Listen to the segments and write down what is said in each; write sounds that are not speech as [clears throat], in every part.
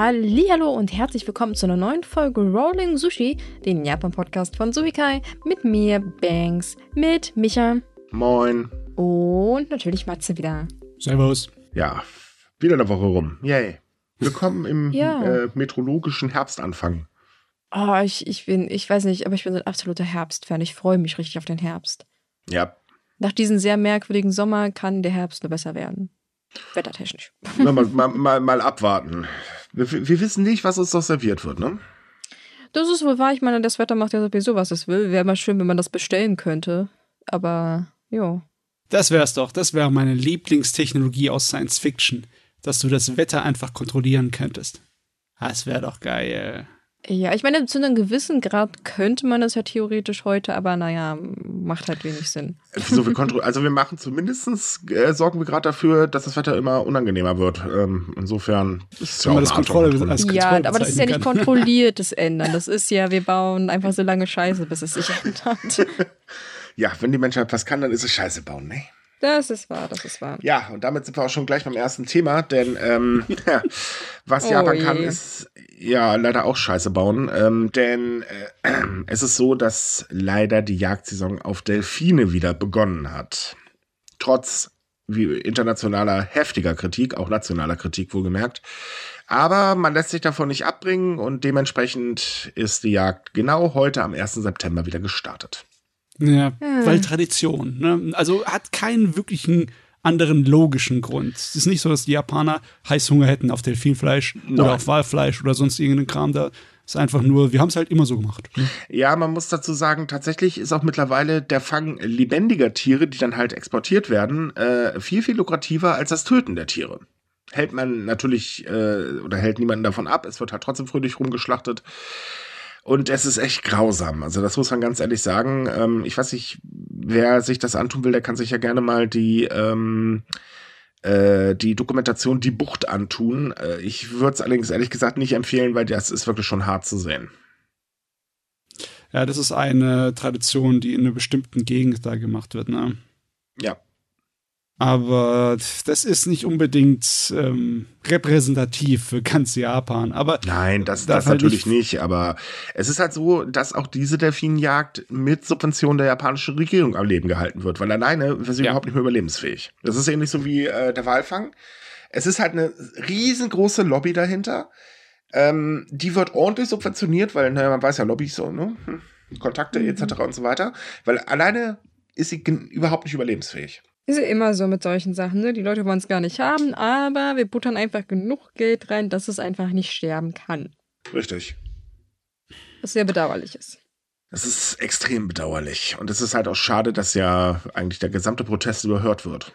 Hallo und herzlich willkommen zu einer neuen Folge Rolling Sushi, den Japan-Podcast von Suikai, mit mir, Banks, mit Micha Moin. und natürlich Matze wieder. Servus. Ja, wieder eine Woche rum. Yay. Willkommen im Ja. äh, meteorologischen Herbstanfang. Oh, ich, ich bin, ich weiß nicht, aber ich bin so ein absoluter Herbstfan. Ich freue mich richtig auf den Herbst. Ja, Nach diesem sehr merkwürdigen Sommer kann der Herbst nur besser werden. Wettertechnisch. na, mal, mal, mal, mal abwarten. Wir, wir wissen nicht, was uns noch serviert wird, ne? Das ist wohl wahr. Ich meine, das Wetter macht ja sowieso, was es will. Wäre mal schön, wenn man das bestellen könnte. Aber, jo. Das wär's doch. Das wäre meine Lieblingstechnologie aus Science Fiction, dass du das Wetter einfach kontrollieren könntest. Das wäre doch geil. Ja, ich meine, zu einem gewissen Grad könnte man das ja theoretisch heute, aber naja, macht halt wenig Sinn. So, wir kontro also wir machen zumindestens äh, sorgen wir gerade dafür, dass das Wetter immer unangenehmer wird. Ähm, insofern ist es ja auch das Kontrolle- Kontrolle. als Ja, aber das ist ja nicht kontrolliertes Ändern. Das ist ja, wir bauen einfach so lange Scheiße, bis es sich ändert. [laughs] Ja, wenn die Menschheit was kann, dann ist es Scheiße bauen, ne? Das ist wahr, das ist wahr. Ja, und damit sind wir auch schon gleich beim ersten Thema, denn ähm, [laughs] was Oh Japan kann, je. ist ja leider auch Scheiße bauen. Ähm, denn äh, [clears throat] es ist so, dass leider die Jagdsaison auf Delfine wieder begonnen hat. Trotz wie internationaler heftiger Kritik, auch nationaler Kritik wohlgemerkt. Aber man lässt sich davon nicht abbringen und dementsprechend ist die Jagd genau heute am 1. September wieder gestartet. Ja, Hm. weil Tradition. Ne? Also hat keinen wirklichen anderen logischen Grund. Es ist nicht so, dass die Japaner Heißhunger hätten auf Delfinfleisch Nein. oder auf Walfleisch oder sonst irgendeinen Kram. Da ist einfach nur, wir haben es halt immer so gemacht. Ne? Ja, man muss dazu sagen, tatsächlich ist auch mittlerweile der Fang lebendiger Tiere, die dann halt exportiert werden, äh, viel, viel lukrativer als das Töten der Tiere. Hält man natürlich äh, oder hält niemanden davon ab, es wird halt trotzdem fröhlich rumgeschlachtet. Und es ist echt grausam. Also das muss man ganz ehrlich sagen. Ähm, ich weiß nicht, wer sich das antun will, der kann sich ja gerne mal die ähm, äh, die Dokumentation Die Bucht antun. Äh, ich würde es allerdings ehrlich gesagt nicht empfehlen, weil das ist wirklich schon hart zu sehen. Ja, das ist eine Tradition, die in einer bestimmten Gegend da gemacht wird. Ne? Ja. Aber das ist nicht unbedingt ähm, repräsentativ für ganz Japan. Aber Nein, das, das halt natürlich nicht- nicht. aber es ist halt so, dass auch diese Delfinjagd mit Subvention der japanischen Regierung am Leben gehalten wird, weil alleine wäre sie Ja. überhaupt nicht mehr überlebensfähig. Das ist ähnlich so wie äh, der Walfang. Es ist halt eine riesengroße Lobby dahinter. Ähm, die wird ordentlich subventioniert, weil, naja, man weiß ja, Lobbys so, ne? Hm, Kontakte etc. und so weiter. Weil alleine ist sie überhaupt nicht überlebensfähig. Ist ja immer so mit solchen Sachen, ne? Die Leute wollen es gar nicht haben, aber wir buttern einfach genug Geld rein, dass es einfach nicht sterben kann. Richtig. Was sehr bedauerlich ist. Das ist extrem bedauerlich. Und es ist halt auch schade, dass ja eigentlich der gesamte Protest überhört wird.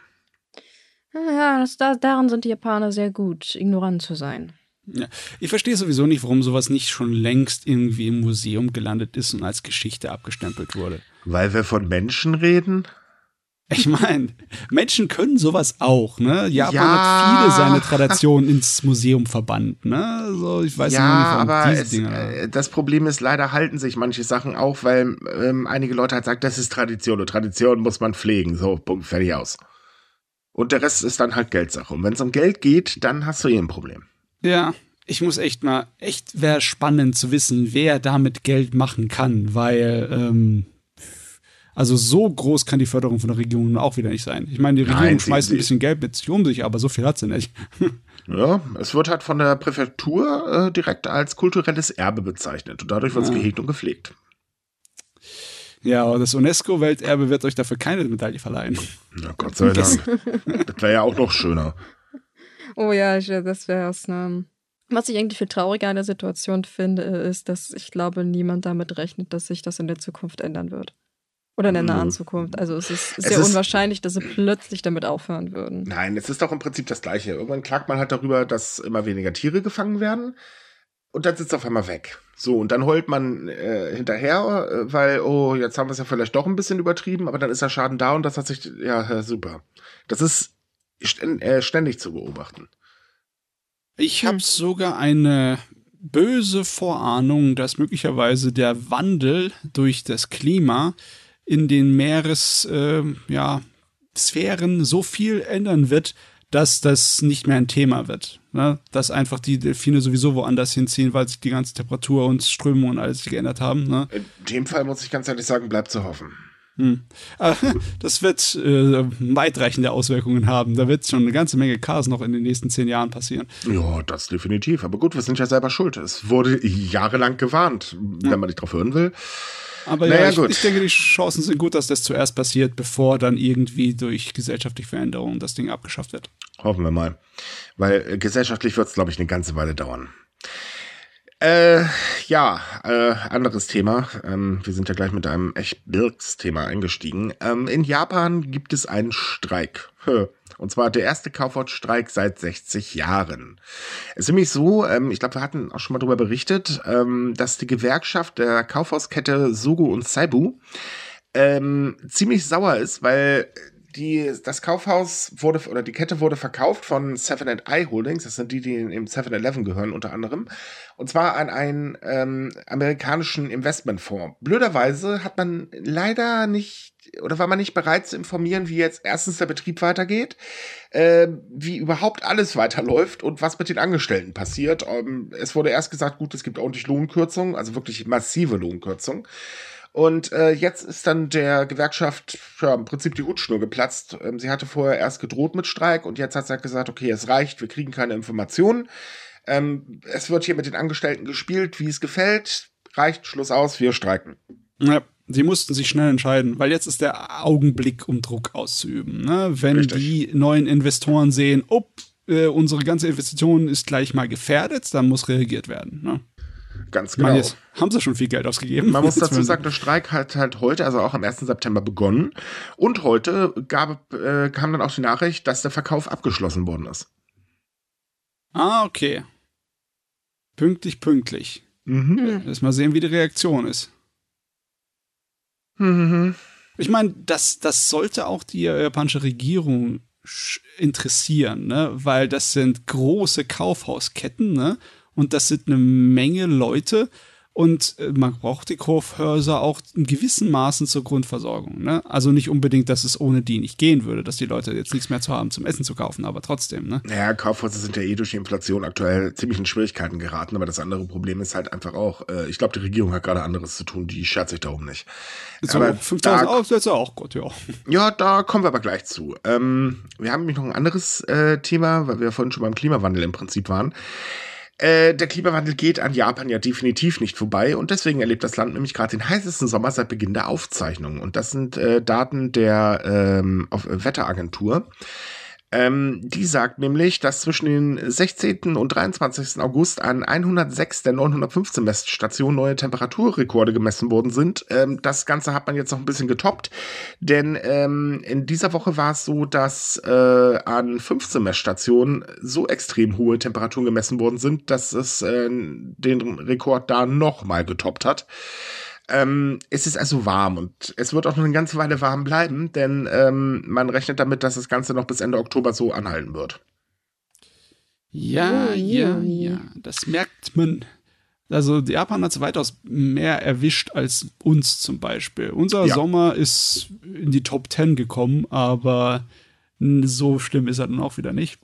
Ja, das, da, daran sind die Japaner sehr gut, ignorant zu sein. Ja. Ich verstehe sowieso nicht, warum sowas nicht schon längst irgendwie im Museum gelandet ist und als Geschichte abgestempelt wurde. Weil wir von Menschen reden? Ich meine, Menschen können sowas auch, ne? Japan Ja. hat viele seine Traditionen ins Museum verbannt, ne? Also ich weiß ja, nicht, aber es, Dinger. äh, das Problem ist, leider halten sich manche Sachen auch, weil ähm, einige Leute halt sagen, das ist Tradition und Tradition muss man pflegen. So, Punkt, fertig aus. Und der Rest ist dann halt Geldsache. Und wenn es um Geld geht, dann hast du eh ein Problem. Ja, ich muss echt mal, echt wäre spannend zu wissen, wer damit Geld machen kann, weil, ähm, also so groß kann die Förderung von der Regierung nun auch wieder nicht sein. Ich meine, die Nein, Regierung sie- schmeißt ein bisschen Geld mit sich um sich, aber so viel hat sie nicht. [laughs] Ja, es wird halt von der Präfektur äh, direkt als kulturelles Erbe bezeichnet. Und dadurch wird es Ja. gehegt und gepflegt. Ja, aber das UNESCO-Welterbe wird euch dafür keine Medaille verleihen. Na Gott sei Dank. [laughs] das wäre ja auch noch schöner. Oh ja, ich- das wäre es. Ne? Was ich eigentlich viel trauriger an der Situation finde, ist, dass ich glaube, niemand damit rechnet, dass sich das in der Zukunft ändern wird. Oder in der nahen Nö. Zukunft. Also es ist Es sehr ist- unwahrscheinlich, dass sie plötzlich damit aufhören würden. Nein, es ist doch im Prinzip das Gleiche. Irgendwann klagt man halt darüber, dass immer weniger Tiere gefangen werden. Und dann sitzt es auf einmal weg. So, und dann heult man äh, hinterher, äh, weil, oh, jetzt haben wir es ja vielleicht doch ein bisschen übertrieben, aber dann ist der Schaden da und das hat sich, ja, super. Das ist äh, ständig zu beobachten. Ich Hm. habe sogar eine böse Vorahnung, dass möglicherweise der Wandel durch das Klima in den Meeres, ähm, ja, Sphären so viel ändern wird, dass das nicht mehr ein Thema wird. Ne? Dass einfach die Delfine sowieso woanders hinziehen, weil sich die ganze Temperatur und Strömung und alles geändert haben. Ne? In dem Fall muss ich ganz ehrlich sagen, bleibt zu hoffen. Hm. [laughs] Das wird äh, weitreichende Auswirkungen haben. Da wird schon eine ganze Menge Chaos noch in den nächsten zehn Jahren passieren. Ja, das definitiv. Aber gut, wir sind ja selber schuld. Es wurde jahrelang gewarnt, wenn ja. man nicht drauf hören will. Aber naja, ja, ich, ich, denke, die Chancen sind gut, dass das zuerst passiert, bevor dann irgendwie durch gesellschaftliche Veränderungen das Ding abgeschafft wird. Hoffen wir mal. Weil äh, gesellschaftlich wird es, glaube ich, eine ganze Weile dauern. Äh, ja, äh, anderes Thema. Ähm, wir sind ja gleich mit einem echt Birks-Thema eingestiegen. Ähm, in Japan gibt es einen Streik. Und zwar der erste Kaufhausstreik seit 60 Jahren. Es ist nämlich so, ähm, ich glaube, wir hatten auch schon mal darüber berichtet, ähm, dass die Gewerkschaft der Kaufhauskette Sogo und Saibu ähm, ziemlich sauer ist, weil die, das Kaufhaus wurde, oder die Kette wurde verkauft von Seven I Holdings, das sind die, die im 7-Eleven gehören unter anderem, und zwar an einen ähm, amerikanischen Investmentfonds. Blöderweise hat man leider nicht, oder war man nicht bereit zu informieren, wie jetzt erstens der Betrieb weitergeht, äh, wie überhaupt alles weiterläuft und was mit den Angestellten passiert. Ähm, es wurde erst gesagt, gut, es gibt ordentlich Lohnkürzungen, also wirklich massive Lohnkürzungen. Und äh, jetzt ist dann der Gewerkschaft ja, im Prinzip die Hutschnur geplatzt. Ähm, sie hatte vorher erst gedroht mit Streik und jetzt hat sie halt gesagt, okay, es reicht, wir kriegen keine Informationen. Ähm, es wird hier mit den Angestellten gespielt, wie es gefällt. Reicht, Schluss aus, wir streiken. Ja, sie mussten sich schnell entscheiden, weil jetzt ist der Augenblick, um Druck auszuüben. Ne? Wenn Richtig. die neuen Investoren sehen, oh, äh, unsere ganze Investition ist gleich mal gefährdet, dann muss reagiert werden. Ne? Ganz genau. Jetzt haben sie schon viel Geld ausgegeben. Man muss dazu sagen, der Streik hat halt heute, also auch am 1. September begonnen. Und heute gab, äh, kam dann auch die Nachricht, dass der Verkauf abgeschlossen worden ist. Ah, okay. Pünktlich, pünktlich. Mhm. Lass mal sehen, wie die Reaktion ist. Mhm. Ich meine, das, das sollte auch die japanische Regierung interessieren, ne? weil das sind große Kaufhausketten, ne? Und das sind eine Menge Leute. Und äh, man braucht die Kaufhäuser auch in gewissen Maßen zur Grundversorgung. Ne? Also nicht unbedingt, dass es ohne die nicht gehen würde, dass die Leute jetzt nichts mehr zu haben zum Essen zu kaufen, aber trotzdem. Ne? Naja, Kaufhäuser sind ja eh durch die Inflation aktuell ziemlich in Schwierigkeiten geraten, aber das andere Problem ist halt einfach auch, äh, ich glaube, die Regierung hat gerade anderes zu tun, die schert sich darum nicht. So, aber 5000 Aufsätze auch gut, ja. Ja, da kommen wir aber gleich zu. Ähm, wir haben nämlich noch ein anderes äh, Thema, weil wir vorhin schon beim Klimawandel im Prinzip waren. Äh, der Klimawandel geht an Japan ja definitiv nicht vorbei und deswegen erlebt das Land nämlich gerade den heißesten Sommer seit Beginn der Aufzeichnung. Und das sind äh, Daten der ähm, Wetteragentur. Ähm, die sagt nämlich, dass zwischen den 16. und 23. August an 106 der 915 Messstationen neue Temperaturrekorde gemessen worden sind. Ähm, das Ganze hat man jetzt noch ein bisschen getoppt, denn ähm, in dieser Woche war es so, dass äh, an 15 Messstationen so extrem hohe Temperaturen gemessen worden sind, dass es äh, den Rekord da nochmal getoppt hat. Ähm, es ist also warm und es wird auch noch eine ganze Weile warm bleiben, denn ähm, man rechnet damit, dass das Ganze noch bis Ende Oktober so anhalten wird. Ja, ja, ja, das merkt man. Also Japan hat es weitaus mehr erwischt als uns zum Beispiel. Unser ja. Sommer ist in die Top 10 gekommen, aber so schlimm ist er dann auch wieder nicht.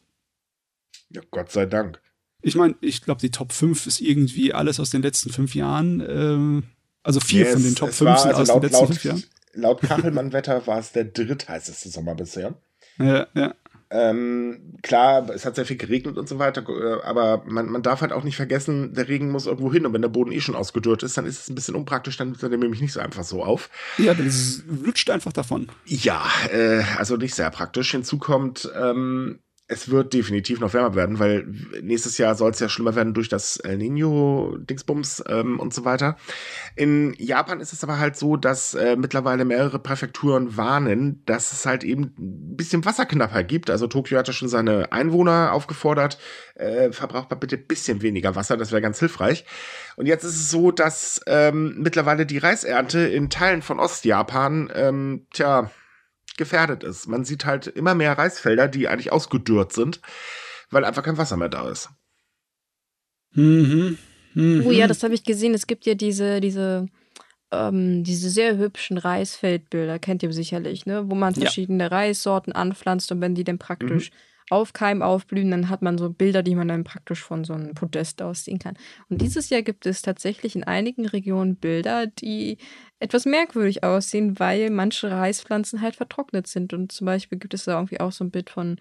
Ja, Gott sei Dank. Ich meine, ich glaube, die Top 5 ist irgendwie alles aus den letzten fünf Jahren. Ähm, also vier yes, von den Top 5 sind also aus laut, den letzten laut, fünf Jahren. Laut [laughs] Kachelmann-Wetter war es der drittheißeste Sommer bisher. Ja, ja. Ähm, klar, es hat sehr viel geregnet und so weiter, äh, aber man, man darf halt auch nicht vergessen, der Regen muss irgendwo hin und wenn der Boden eh schon ausgedörrt ist, dann ist es ein bisschen unpraktisch, dann nimmt er nämlich nicht so einfach so auf. Ja, dann es lutscht einfach davon. Ja, äh, also nicht sehr praktisch. Hinzu kommt, ähm, es wird definitiv noch wärmer werden, weil nächstes Jahr soll es ja schlimmer werden durch das El Nino-Dingsbums ähm, und so weiter. In Japan ist es aber halt so, dass äh, mittlerweile mehrere Präfekturen warnen, dass es halt eben ein bisschen Wasserknappheit gibt. Also Tokio hat ja schon seine Einwohner aufgefordert, äh, verbraucht mal bitte ein bisschen weniger Wasser, das wäre ganz hilfreich. Und jetzt ist es so, dass ähm, mittlerweile die Reisernte in Teilen von Ostjapan, ähm, tja, gefährdet ist. Man sieht halt immer mehr Reisfelder, die eigentlich ausgedürrt sind, weil einfach kein Wasser mehr da ist. Mhm. Mhm. Oh ja, das habe ich gesehen. Es gibt ja diese, diese, ähm, diese sehr hübschen Reisfeldbilder, kennt ihr sicherlich, ne? Wo man verschiedene ja. Reissorten anpflanzt und wenn die dann praktisch mhm. Aufkeimen, aufblühen, dann hat man so Bilder, die man dann praktisch von so einem Podest ausziehen kann. Und dieses Jahr gibt es tatsächlich in einigen Regionen Bilder, die etwas merkwürdig aussehen, weil manche Reispflanzen halt vertrocknet sind. Und zum Beispiel gibt es da irgendwie auch so ein Bild von,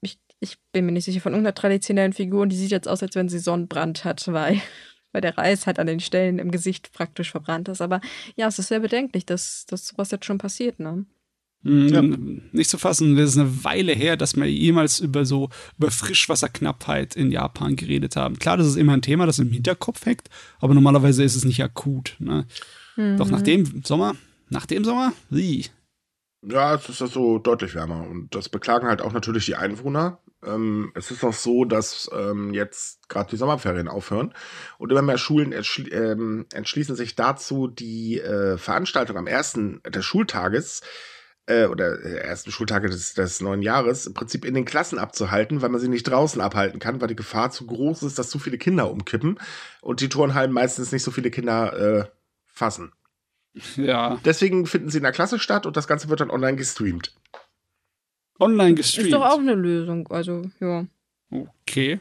ich, ich bin mir nicht sicher, von irgendeiner traditionellen Figur und die sieht jetzt aus, als wenn sie Sonnenbrand hat, weil [laughs] weil der Reis halt an den Stellen im Gesicht praktisch verbrannt ist. Aber ja, es ist sehr bedenklich, dass, dass sowas jetzt schon passiert, ne? Mm, ja. Nicht zu fassen, es ist eine Weile her, dass wir jemals über so über Frischwasserknappheit in Japan geredet haben. Klar, das ist immer ein Thema, das im Hinterkopf hängt, aber normalerweise ist es nicht akut. Ne? Mhm. Doch nach dem Sommer, nach dem Sommer, wie? Ja, es ist ja so deutlich wärmer und das beklagen halt auch natürlich die Einwohner. Ähm, es ist auch so, dass ähm, jetzt gerade die Sommerferien aufhören und immer mehr Schulen entschli ähm, entschließen sich dazu, die äh, Veranstaltung am ersten des Schultages äh, oder äh, ersten Schultage des, des neuen Jahres im Prinzip in den Klassen abzuhalten, weil man sie nicht draußen abhalten kann, weil die Gefahr zu groß ist, dass zu viele Kinder umkippen und die Turnhallen meistens nicht so viele Kinder äh, fassen. [laughs] Ja. Deswegen finden sie in der Klasse statt und das Ganze wird dann online gestreamt online gestreamt. Ist doch auch eine Lösung, also ja. Okay.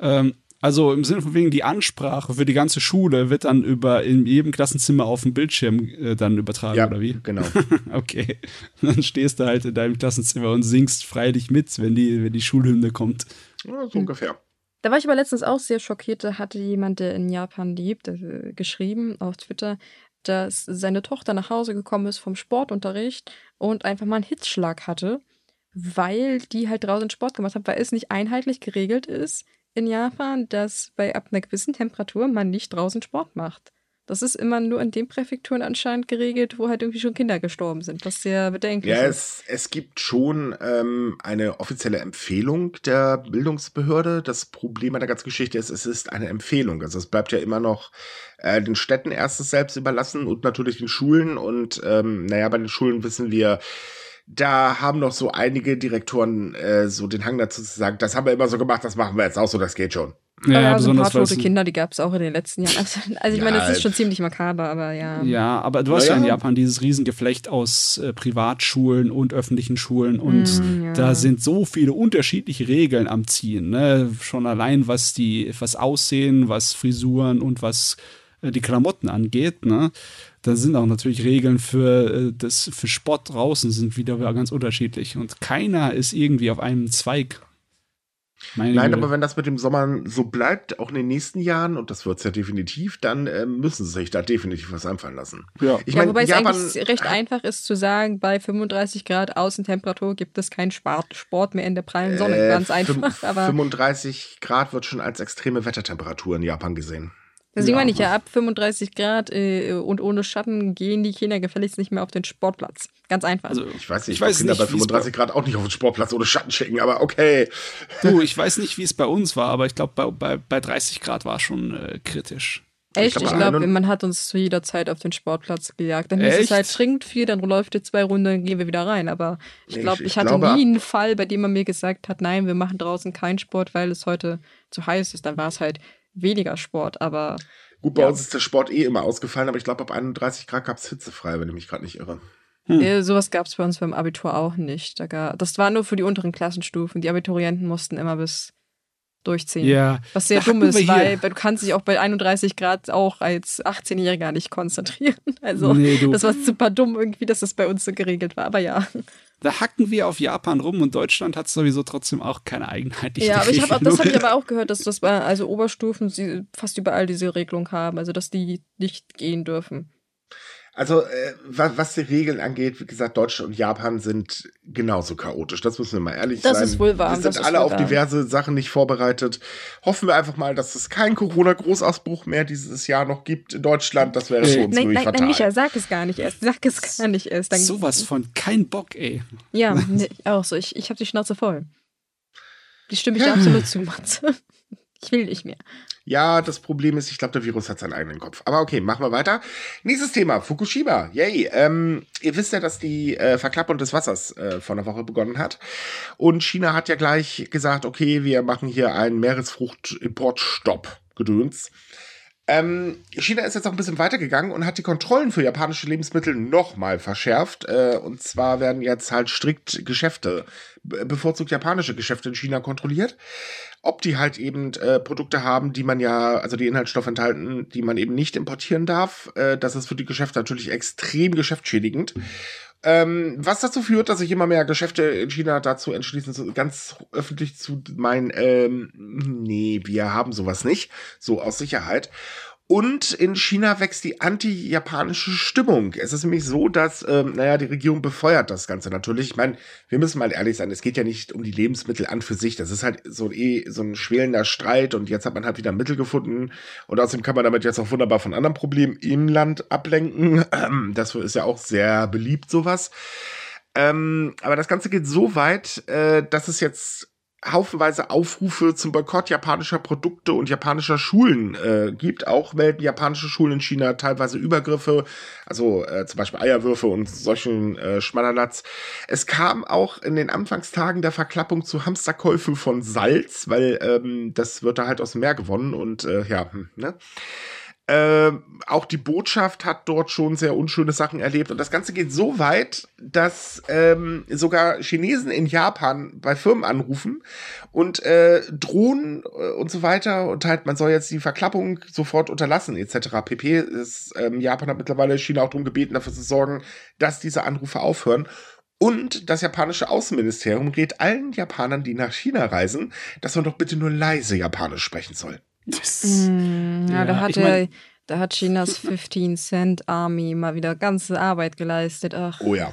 Ähm, also im Sinne von wegen die Ansprache für die ganze Schule wird dann über in jedem Klassenzimmer auf dem Bildschirm äh, dann übertragen, ja, oder wie? Genau. [laughs] okay. Dann stehst du halt in deinem Klassenzimmer und singst freilich mit, wenn die, wenn die Schulhymne kommt. Ja, so ungefähr. Da war ich aber letztens auch sehr schockiert. Da hatte jemand, der in Japan lebt, äh, geschrieben auf Twitter, dass seine Tochter nach Hause gekommen ist vom Sportunterricht und einfach mal einen Hitzschlag hatte, weil die halt draußen Sport gemacht hat, weil es nicht einheitlich geregelt ist in Japan, dass bei ab einer gewissen Temperatur man nicht draußen Sport macht. Das ist immer nur in den Präfekturen anscheinend geregelt, wo halt irgendwie schon Kinder gestorben sind, was sehr bedenklich ja, ist. Ja, es, es gibt schon ähm, eine offizielle Empfehlung der Bildungsbehörde. Das Problem an der ganzen Geschichte ist, es ist eine Empfehlung. Also es bleibt ja immer noch äh, den Städten erstes selbst überlassen und natürlich den Schulen. Und ähm, naja, bei den Schulen wissen wir, da haben noch so einige Direktoren äh, so den Hang dazu zu sagen, das haben wir immer so gemacht, das machen wir jetzt auch so, das geht schon. Ja, ja so ein paar tote Kinder, die gab es auch in den letzten Jahren. Also, also ich ja, meine, das ist schon ziemlich makaber, aber ja. Ja, aber du hast ja, ja in Japan dieses Riesengeflecht aus äh, Privatschulen und öffentlichen Schulen und mm, da sind so viele unterschiedliche Regeln am Ziehen. Ne? Schon allein was die, was Aussehen, was Frisuren und was äh, die Klamotten angeht. Ne? Da sind auch natürlich Regeln für äh, das für Sport draußen sind wieder ganz unterschiedlich und keiner ist irgendwie auf einem Zweig. Meine Nein, Güte. aber wenn das mit dem Sommer so bleibt, auch in den nächsten Jahren, und das wird es ja definitiv, dann äh, müssen sie sich da definitiv was einfallen lassen. Ja, ich ja mein, wobei Japan, es eigentlich recht einfach ist zu sagen, bei 35 Grad Außentemperatur gibt es keinen Sport mehr in der prallen Sonne. Äh, Ganz einfach. Aber 35 Grad wird schon als extreme Wettertemperatur in Japan gesehen. Deswegen ja, meine ich ja, ab 35 Grad äh, und ohne Schatten gehen die Kinder gefälligst nicht mehr auf den Sportplatz. Ganz einfach. Also, ich weiß nicht, ich weiß Kinder nicht, bei 35 Grad auch nicht auf den Sportplatz ohne Schatten schicken, aber okay. Du, ich weiß nicht, wie es bei uns war, aber ich glaube, bei, bei, bei 30 Grad war es schon äh, kritisch. Echt? Ich glaube, glaub, man hat uns zu jeder Zeit auf den Sportplatz gejagt. Dann ist es halt trinkt viel, dann läuft ihr zwei Runden, dann gehen wir wieder rein. Aber ich, glaub, ich, ich hatte glaube, nie einen Fall, bei dem man mir gesagt hat, nein, wir machen draußen keinen Sport, weil es heute zu heiß ist. Dann war es halt weniger Sport, aber. Gut, bei ja. uns ist der Sport eh immer ausgefallen, aber ich glaube, ab 31 Grad gab es hitzefrei, wenn ich mich gerade nicht irre. Hm. Äh, sowas gab es bei uns beim Abitur auch nicht. Da das war nur für die unteren Klassenstufen. Die Abiturienten mussten immer bis durchziehen. Ja. Was sehr dumm ist, weil, weil, du kannst dich auch bei 31 Grad auch als 18-Jähriger nicht konzentrieren. [laughs] Also nee, das war super dumm irgendwie, dass das bei uns so geregelt war. Aber ja. Da hacken wir auf Japan rum und Deutschland hat sowieso trotzdem auch keine einheitliche Ja, aber ich hab, das habe ich aber auch gehört, dass das bei also Oberstufen sie fast überall diese Regelung haben, also dass die nicht gehen dürfen. Also, äh, was, was die Regeln angeht, wie gesagt, Deutschland und Japan sind genauso chaotisch. Das müssen wir mal ehrlich das sein. Das ist wohl wahr. Wir sind alle auf diverse Sachen nicht vorbereitet. Hoffen wir einfach mal, dass es keinen Corona-Großausbruch mehr dieses Jahr noch gibt in Deutschland. Das wäre für uns nein, nein, fatal. Nein, Micha, sag es gar nicht erst. Sag es gar nicht erst. Dann Sowas von kein Bock, ey. Ja, [laughs] nee, auch so. Ich, ich habe die Schnauze voll. Die stimme ich dir absolut zu, Matze. [laughs] Ich will nicht mehr. Ja, das Problem ist, ich glaube, der Virus hat seinen eigenen Kopf. Aber okay, machen wir weiter. Nächstes Thema, Fukushima. Yay. Ähm, ihr wisst ja, dass die äh, Verklappung des Wassers äh, vor einer Woche begonnen hat. Und China hat ja gleich gesagt, okay, wir machen hier einen Meeresfruchtimportstopp. Gedöns. Ähm, China ist jetzt auch ein bisschen weitergegangen und hat die Kontrollen für japanische Lebensmittel nochmal verschärft. Äh, und zwar werden jetzt halt strikt Geschäfte, bevorzugt japanische Geschäfte in China kontrolliert. Ob die halt eben äh, Produkte haben, die man ja, also die Inhaltsstoffe enthalten, die man eben nicht importieren darf. Äh, das ist für die Geschäfte natürlich extrem geschäftsschädigend. Ähm, was dazu führt, dass sich immer mehr Geschäfte in China dazu entschließen, ganz öffentlich zu meinen, ähm, nee, wir haben sowas nicht, so aus Sicherheit. Und in China wächst die anti-japanische Stimmung. Es ist nämlich so, dass, ähm, naja, die Regierung befeuert das Ganze natürlich. Ich meine, wir müssen mal ehrlich sein, es geht ja nicht um die Lebensmittel an für sich. Das ist halt so, eh, so ein schwelender Streit und jetzt hat man halt wieder Mittel gefunden. Und außerdem kann man damit jetzt auch wunderbar von anderen Problemen im Land ablenken. [clears throat] Das ist ja auch sehr beliebt, sowas. Ähm, aber das Ganze geht so weit, äh, dass es jetzt haufenweise Aufrufe zum Boykott japanischer Produkte und japanischer Schulen äh, gibt. Auch melden japanische Schulen in China teilweise Übergriffe, also äh, zum Beispiel Eierwürfe und solchen äh, Schmallerlatz. Es kam auch in den Anfangstagen der Verklappung zu Hamsterkäufen von Salz, weil ähm, das wird da halt aus dem Meer gewonnen und äh, ja, hm, ne? Äh, auch die Botschaft hat dort schon sehr unschöne Sachen erlebt. Und das Ganze geht so weit, dass ähm, sogar Chinesen in Japan bei Firmen anrufen und äh, drohen äh, und so weiter. Und halt, man soll jetzt die Verklappung sofort unterlassen, etc. pp. Ist, ähm, Japan hat mittlerweile China auch darum gebeten, dafür zu sorgen, dass diese Anrufe aufhören. Und das japanische Außenministerium rät allen Japanern, die nach China reisen, dass man doch bitte nur leise Japanisch sprechen soll. Mm, ja, ja, da hat, ich mein, da hat Chinas 15 Cent Army mal wieder ganze Arbeit geleistet. Ach. Oh ja.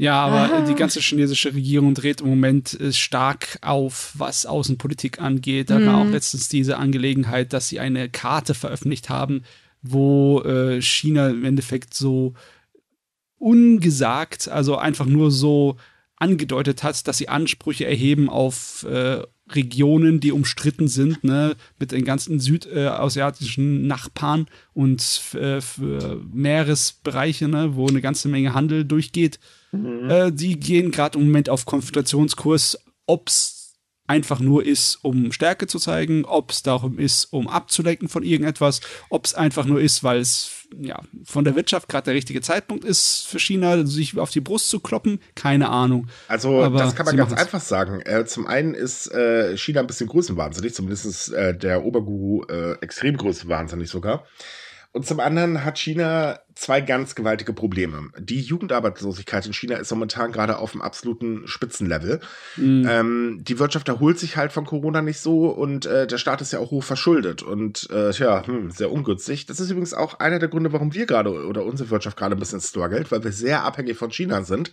Ja, aber ah. die ganze chinesische Regierung dreht im Moment äh, stark auf, was Außenpolitik angeht. Da war auch mhm. letztens diese Angelegenheit, dass sie eine Karte veröffentlicht haben, wo äh, China im Endeffekt so ungesagt, also einfach nur so angedeutet hat, dass sie Ansprüche erheben auf äh, Regionen, die umstritten sind, ne, mit den ganzen südasiatischen äh, Nachbarn und äh, Meeresbereiche, ne, wo eine ganze Menge Handel durchgeht. Mhm. Äh, die gehen gerade im Moment auf Konfrontationskurs, ob es einfach nur ist, um Stärke zu zeigen, ob es darum ist, um abzulenken von irgendetwas, ob es einfach nur ist, weil es ja, von der Wirtschaft gerade der richtige Zeitpunkt ist für China, sich auf die Brust zu kloppen, keine Ahnung. Also Aber das kann man ganz einfach sagen. Äh, zum einen ist äh, China ein bisschen größenwahnsinnig, zumindest ist äh, der Oberguru äh, extrem größenwahnsinnig sogar. Und zum anderen hat China zwei ganz gewaltige Probleme. Die Jugendarbeitslosigkeit in China ist momentan gerade auf dem absoluten Spitzenlevel. Mhm. Ähm, die Wirtschaft erholt sich halt von Corona nicht so und äh, der Staat ist ja auch hoch verschuldet und äh, ja, hm, sehr ungünstig. Das ist übrigens auch einer der Gründe, warum wir gerade oder unsere Wirtschaft gerade ein bisschen struggelt, weil wir sehr abhängig von China sind.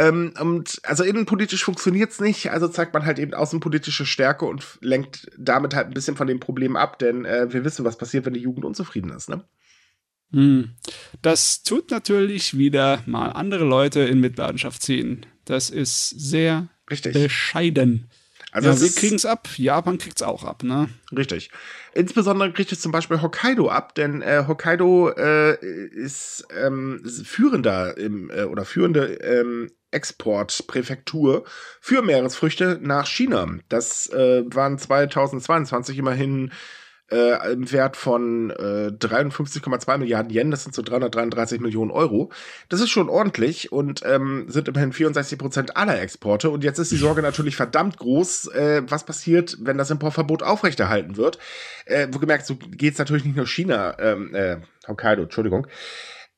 Ähm, und also innenpolitisch funktioniert's nicht, also zeigt man halt eben außenpolitische Stärke und lenkt damit halt ein bisschen von dem Problem ab, denn äh, wir wissen, was passiert, wenn die Jugend unzufrieden ist, ne? Hm. Das tut natürlich wieder mal andere Leute in Mitleidenschaft ziehen. Das ist sehr Richtig. bescheiden. Also ja, wir kriegen es ab, Japan kriegt es auch ab, ne? Richtig. Insbesondere kriegt es zum Beispiel Hokkaido ab, denn äh, Hokkaido äh, ist ähm, führender im, äh, oder führende ähm, Exportpräfektur für Meeresfrüchte nach China. Das äh, waren 2022 immerhin äh, im Wert von äh, 53,2 Milliarden Yen, das sind so 333 Millionen Euro. Das ist schon ordentlich und ähm, sind immerhin 64 Prozent aller Exporte. Und jetzt ist die Sorge natürlich verdammt groß, äh, was passiert, wenn das Importverbot aufrechterhalten wird. Äh, wo gemerkt, so geht's natürlich nicht nur China, ähm, äh, Hokkaido, Entschuldigung.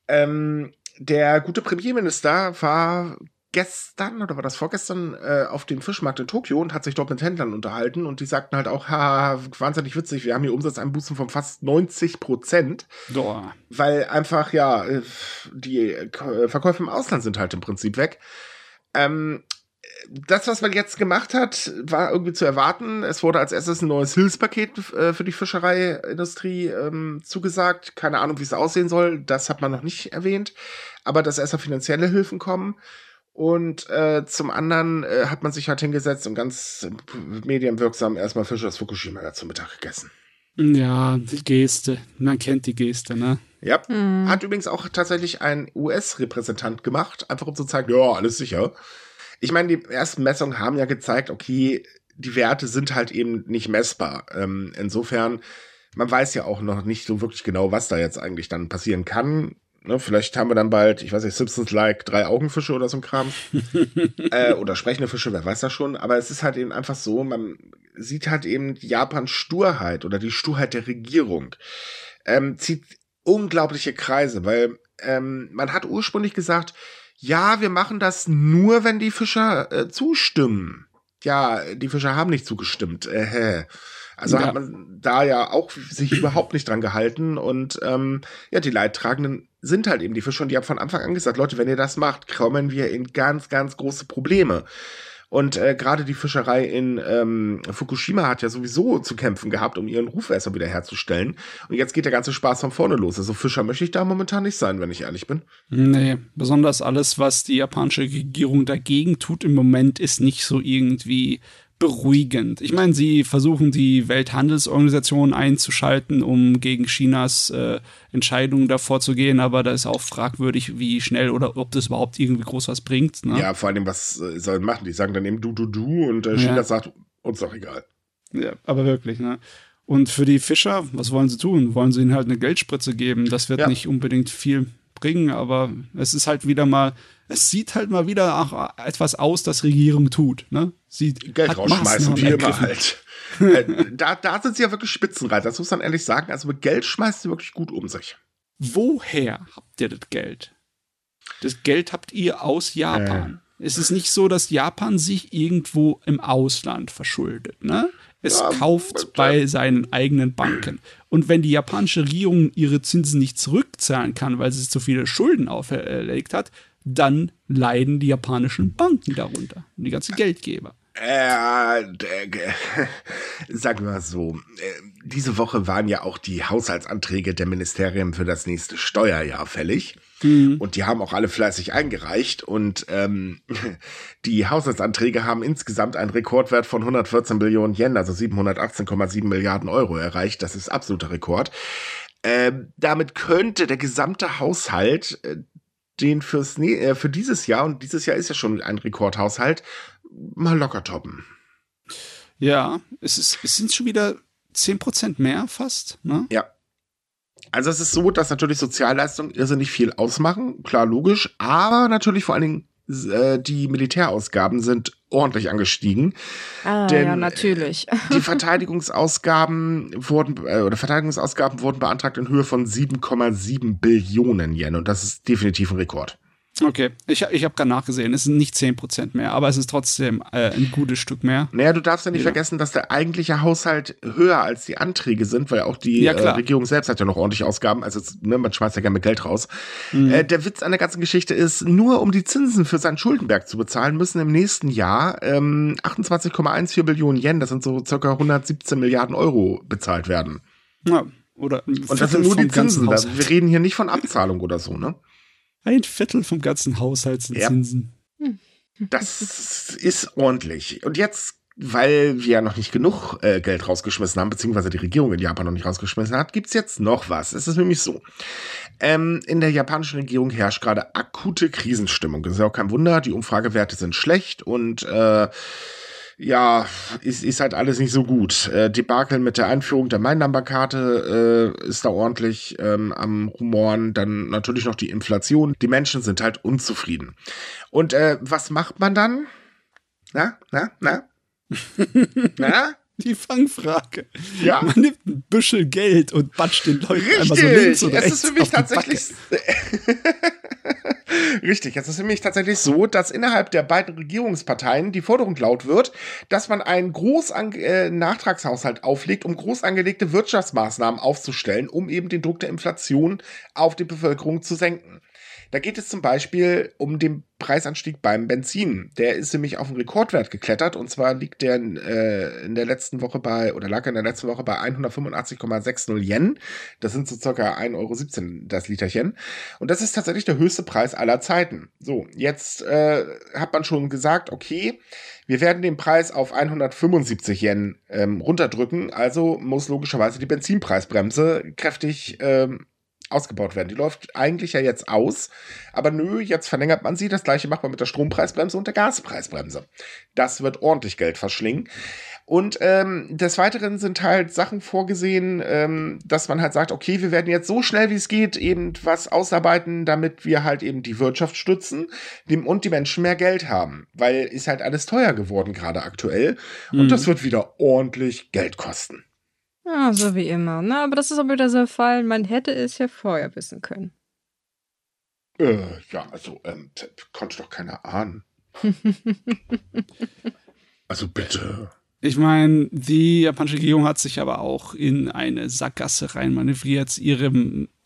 Ähm, der gute Premierminister war gestern oder war das vorgestern äh, auf dem Fischmarkt in Tokio und hat sich dort mit Händlern unterhalten und die sagten halt auch, ha, wahnsinnig witzig, wir haben hier Umsatzeinbußen von fast 90 Prozent. Weil einfach, ja, äh, die äh, Verkäufe im Ausland sind halt im Prinzip weg. Ähm, das, was man jetzt gemacht hat, war irgendwie zu erwarten. Es wurde als erstes ein neues Hilfspaket äh, für die Fischereiindustrie ähm, zugesagt. Keine Ahnung, wie es aussehen soll. Das hat man noch nicht erwähnt. Aber dass erstmal finanzielle Hilfen kommen. Und äh, zum anderen äh, hat man sich halt hingesetzt und ganz medienwirksam erstmal Fisch aus Fukushima zum Mittag gegessen. Ja, die Geste. Man kennt die Geste, ne? Ja. Mhm. Hat übrigens auch tatsächlich ein US-Repräsentant gemacht, einfach um zu zeigen, ja, alles sicher. Ich meine, die ersten Messungen haben ja gezeigt, okay, die Werte sind halt eben nicht messbar. Ähm, insofern man weiß ja auch noch nicht so wirklich genau, was da jetzt eigentlich dann passieren kann. Ne, vielleicht haben wir dann bald, ich weiß nicht, Simpsons-like drei Augenfische oder so ein Kram. [laughs] äh, oder sprechende Fische, wer weiß das schon. Aber es ist halt eben einfach so, man sieht halt eben Japans Sturheit oder die Sturheit der Regierung. Ähm, zieht unglaubliche Kreise, weil ähm, man hat ursprünglich gesagt, ja, wir machen das nur, wenn die Fischer äh, zustimmen. Ja, die Fischer haben nicht zugestimmt. Äh, also ja. hat man da ja auch sich überhaupt nicht dran gehalten und ähm, ja, die Leidtragenden sind halt eben die Fischer und die haben von Anfang an gesagt, Leute, wenn ihr das macht, kommen wir in ganz, ganz große Probleme. Und äh, gerade die Fischerei in ähm, Fukushima hat ja sowieso zu kämpfen gehabt, um ihren Ruf erstmal wieder herzustellen. Und jetzt geht der ganze Spaß von vorne los. Also Fischer möchte ich da momentan nicht sein, wenn ich ehrlich bin. Nee, besonders alles, was die japanische Regierung dagegen tut im Moment, ist nicht so irgendwie beruhigend. Ich meine, sie versuchen die Welthandelsorganisation einzuschalten, um gegen Chinas äh, Entscheidungen davor zu gehen, aber da ist auch fragwürdig, wie schnell oder ob das überhaupt irgendwie groß was bringt. Ne? Ja, vor allem, was äh, sollen machen? Die sagen dann eben du, du, du und äh, China ja. sagt, uns doch egal. Ja, aber wirklich, ne? Und für die Fischer, was wollen sie tun? Wollen sie ihnen halt eine Geldspritze geben? Das wird ja. nicht unbedingt viel bringen, aber es ist halt wieder mal es sieht halt mal wieder auch etwas aus, das Regierung tut. Ne? Sie Geld rausschmeißen, wie immer halt. Äh, da, da sind sie ja wirklich Spitzenreiter, das muss man ehrlich sagen. Also mit Geld schmeißt sie wirklich gut um sich. Woher habt ihr das Geld? Das Geld habt ihr aus Japan. Äh. Es ist nicht so, dass Japan sich irgendwo im Ausland verschuldet. Ne? Es ja, kauft bei seinen eigenen Banken. Und wenn die japanische Regierung ihre Zinsen nicht zurückzahlen kann, weil sie zu viele Schulden auferlegt hat, dann leiden die japanischen Banken darunter und die ganzen Geldgeber. Äh, sagen wir mal so, äh, diese Woche waren ja auch die Haushaltsanträge der Ministerien für das nächste Steuerjahr fällig. Mhm. Und die haben auch alle fleißig eingereicht. Und ähm, [laughs] die Haushaltsanträge haben insgesamt einen Rekordwert von 114 Billionen Yen, also 718,7 Milliarden Euro erreicht. Das ist absoluter Rekord. Ähm, damit könnte der gesamte Haushalt äh, den fürs äh, für dieses Jahr, und dieses Jahr ist ja schon ein Rekordhaushalt, mal locker toppen. Ja, es, ist, es sind schon wieder 10% mehr fast, ne? Ja. Also es ist so, dass natürlich Sozialleistungen irrsinnig viel ausmachen, klar logisch, aber natürlich vor allen Dingen äh, die Militärausgaben sind ordentlich angestiegen. Ah, denn ja, natürlich. [laughs] die Verteidigungsausgaben wurden äh, oder Verteidigungsausgaben wurden beantragt in Höhe von 7,7 Billionen Yen und das ist definitiv ein Rekord. Okay, ich, ich habe gerade nachgesehen, es sind nicht 10% mehr, aber es ist trotzdem äh, ein gutes Stück mehr. Naja, du darfst ja nicht ja. vergessen, dass der eigentliche Haushalt höher als die Anträge sind, weil auch die ja, äh, Regierung selbst hat ja noch ordentlich Ausgaben, also ne, man schmeißt ja gerne Geld raus. Mhm. Äh, der Witz an der ganzen Geschichte ist, nur um die Zinsen für sein Schuldenberg zu bezahlen, müssen im nächsten Jahr ähm, 28,14 Billionen Yen, das sind so circa 117 Milliarden Euro, bezahlt werden. Ja, oder Und das sind nur die Zinsen, wir reden hier nicht von Abzahlung oder so, ne? Ein Viertel vom ganzen Haushalt sind ja. Zinsen. Das ist ordentlich. Und jetzt, weil wir ja noch nicht genug äh, Geld rausgeschmissen haben, beziehungsweise die Regierung in Japan noch nicht rausgeschmissen hat, gibt's jetzt noch was. Es ist nämlich so. Ähm, in der japanischen Regierung herrscht gerade akute Krisenstimmung. Das ist ja auch kein Wunder. Die Umfragewerte sind schlecht und äh, ja, ist, ist halt alles nicht so gut. Äh, Debakel mit der Einführung der My-Number-Karte äh, ist da ordentlich ähm, am Rumoren. Dann natürlich noch die Inflation. Die Menschen sind halt unzufrieden. Und äh, was macht man dann? Na, na, na? [laughs] na? Die Fangfrage. Ja. Man nimmt ein Büschel Geld und batscht den Leuten Richtig. einfach so links und rechts Es ist für mich tatsächlich. [laughs] Richtig, es ist nämlich tatsächlich so, dass innerhalb der beiden Regierungsparteien die Forderung laut wird, dass man einen Großan äh, Nachtragshaushalt auflegt, um groß angelegte Wirtschaftsmaßnahmen aufzustellen, um eben den Druck der Inflation auf die Bevölkerung zu senken. Da geht es zum Beispiel um den Preisanstieg beim Benzin. Der ist nämlich auf einen Rekordwert geklettert und zwar liegt der äh, in der letzten Woche bei, oder lag in der letzten Woche bei 185,60 Yen. Das sind so circa 1,17 Euro das Literchen. Und das ist tatsächlich der höchste Preis aller Zeiten. So, jetzt äh, hat man schon gesagt, okay, wir werden den Preis auf 175 Yen ähm, runterdrücken, also muss logischerweise die Benzinpreisbremse kräftig ähm, ausgebaut werden. Die läuft eigentlich ja jetzt aus, aber nö, jetzt verlängert man sie. Das gleiche macht man mit der Strompreisbremse und der Gaspreisbremse. Das wird ordentlich Geld verschlingen. Und ähm, des Weiteren sind halt Sachen vorgesehen, ähm, dass man halt sagt, okay, wir werden jetzt so schnell wie es geht eben was ausarbeiten, damit wir halt eben die Wirtschaft stützen dem, und die Menschen mehr Geld haben. Weil ist halt alles teuer geworden gerade aktuell. Und mhm. das wird wieder ordentlich Geld kosten. Ja, so wie immer. Ne? Aber das ist auch wieder so ein Fall, man hätte es ja vorher wissen können. Äh, ja, also, ähm, konnte doch keiner ahnen. [laughs] also bitte. Ich meine, die japanische Regierung hat sich aber auch in eine Sackgasse reinmanövriert. Ihre,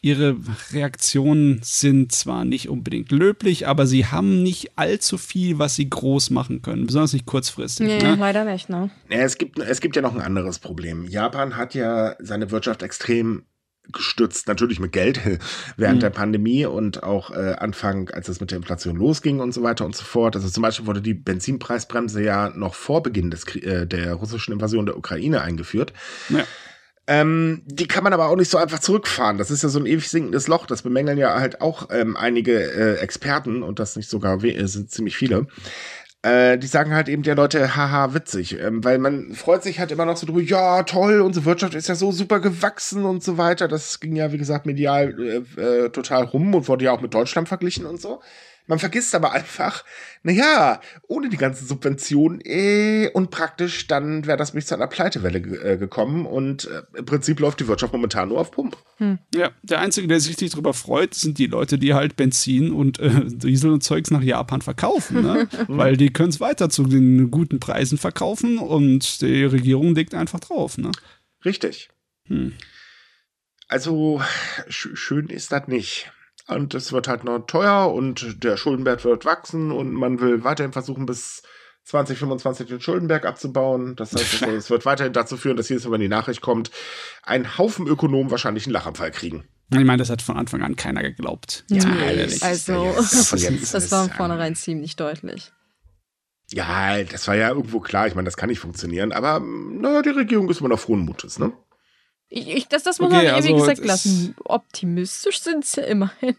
ihre Reaktionen sind zwar nicht unbedingt löblich, aber sie haben nicht allzu viel, was sie groß machen können, besonders nicht kurzfristig. Nee, ne? leider nicht, ne? Ja, es, gibt, es gibt ja noch ein anderes Problem. Japan hat ja seine Wirtschaft extrem gestützt, natürlich mit Geld [laughs] während mhm. der Pandemie und auch äh, Anfang, als es mit der Inflation losging und so weiter und so fort. Also zum Beispiel wurde die Benzinpreisbremse ja noch vor Beginn des, äh, der russischen Invasion der Ukraine eingeführt. Ja. Ähm, die kann man aber auch nicht so einfach zurückfahren. Das ist ja so ein ewig sinkendes Loch. Das bemängeln ja halt auch ähm, einige äh, Experten und das nicht sogar sind ziemlich viele. Äh, die sagen halt eben der Leute, haha, witzig. Ähm, weil man freut sich halt immer noch so drüber, ja, toll, unsere Wirtschaft ist ja so super gewachsen und so weiter. Das ging ja, wie gesagt, medial äh, äh, total rum und wurde ja auch mit Deutschland verglichen und so. Man vergisst aber einfach, naja, ohne die ganzen Subventionen äh, und praktisch, dann wäre das nicht zu einer Pleitewelle äh, gekommen und äh, im Prinzip läuft die Wirtschaft momentan nur auf Pump. Hm. Ja, der Einzige, der sich richtig darüber freut, sind die Leute, die halt Benzin und äh, Diesel und Zeugs nach Japan verkaufen, ne? [laughs] weil die können es weiter zu den guten Preisen verkaufen und die Regierung legt einfach drauf. Ne? Richtig. Hm. Also sch schön ist das nicht. Und es wird halt noch teuer und der Schuldenberg wird wachsen und man will weiterhin versuchen, bis 2025 den Schuldenberg abzubauen. Das heißt, es wird weiterhin dazu führen, dass jedes Mal, wenn die Nachricht kommt, ein Haufen Ökonomen wahrscheinlich einen Lachanfall kriegen. Ich meine, das hat von Anfang an keiner geglaubt. Ja, das also, das war von vornherein ziemlich deutlich. Ja, das war ja irgendwo klar. Ich meine, das kann nicht funktionieren. Aber naja, die Regierung ist immer noch frohen Mutes, ne? Ich, ich, das, das muss okay, man also, wie gesagt lassen. Optimistisch sind sie immerhin.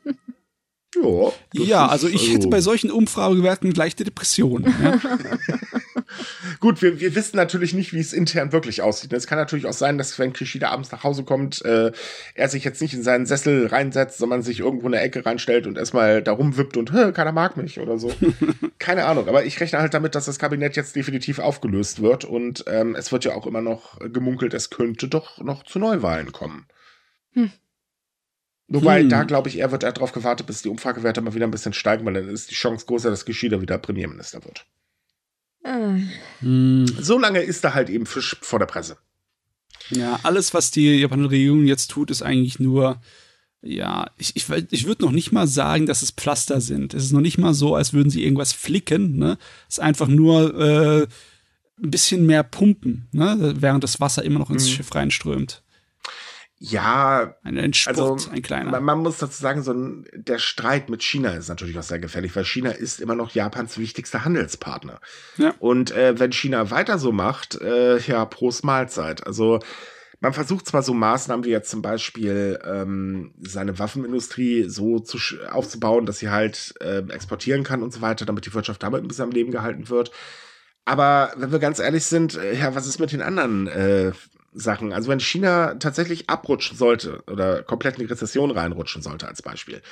Ja, ja also ich hätte also bei solchen Umfragewerten gleich die Depression. Ja. [laughs] Gut, wir, wir wissen natürlich nicht, wie es intern wirklich aussieht. Es kann natürlich auch sein, dass wenn Kishida abends nach Hause kommt, äh, er sich jetzt nicht in seinen Sessel reinsetzt, sondern sich irgendwo in der Ecke reinstellt und erstmal da rumwippt und keiner mag mich oder so. [laughs] Keine Ahnung, aber ich rechne halt damit, dass das Kabinett jetzt definitiv aufgelöst wird und ähm, es wird ja auch immer noch gemunkelt, es könnte doch noch zu Neuwahlen kommen. Hm. Wobei, hm. da glaube ich, er wird darauf gewartet, bis die Umfragewerte mal wieder ein bisschen steigen, weil dann ist die Chance größer, dass Kishida wieder Premierminister wird. Mhm. So lange ist er halt eben Fisch vor der Presse. Ja, alles, was die japanische Regierung jetzt tut, ist eigentlich nur, ja, ich, ich, ich würde noch nicht mal sagen, dass es Pflaster sind. Es ist noch nicht mal so, als würden sie irgendwas flicken. Ne? Es ist einfach nur äh, ein bisschen mehr pumpen, ne? während das Wasser immer noch ins mhm. Schiff reinströmt. Ja, ein Endspurt, also, ein kleiner. Man, man, muss dazu sagen, so ein, der Streit mit China ist natürlich auch sehr gefährlich, weil China ist immer noch Japans wichtigster Handelspartner. Ja. Und äh, wenn China weiter so macht, äh, ja, Prost Mahlzeit. Also man versucht zwar so Maßnahmen wie jetzt zum Beispiel ähm, seine Waffenindustrie so zu, aufzubauen, dass sie halt äh, exportieren kann und so weiter, damit die Wirtschaft damit ein bisschen am Leben gehalten wird. Aber wenn wir ganz ehrlich sind, äh, ja, was ist mit den anderen äh, Sachen. Also wenn China tatsächlich abrutschen sollte oder komplett in die Rezession reinrutschen sollte als Beispiel,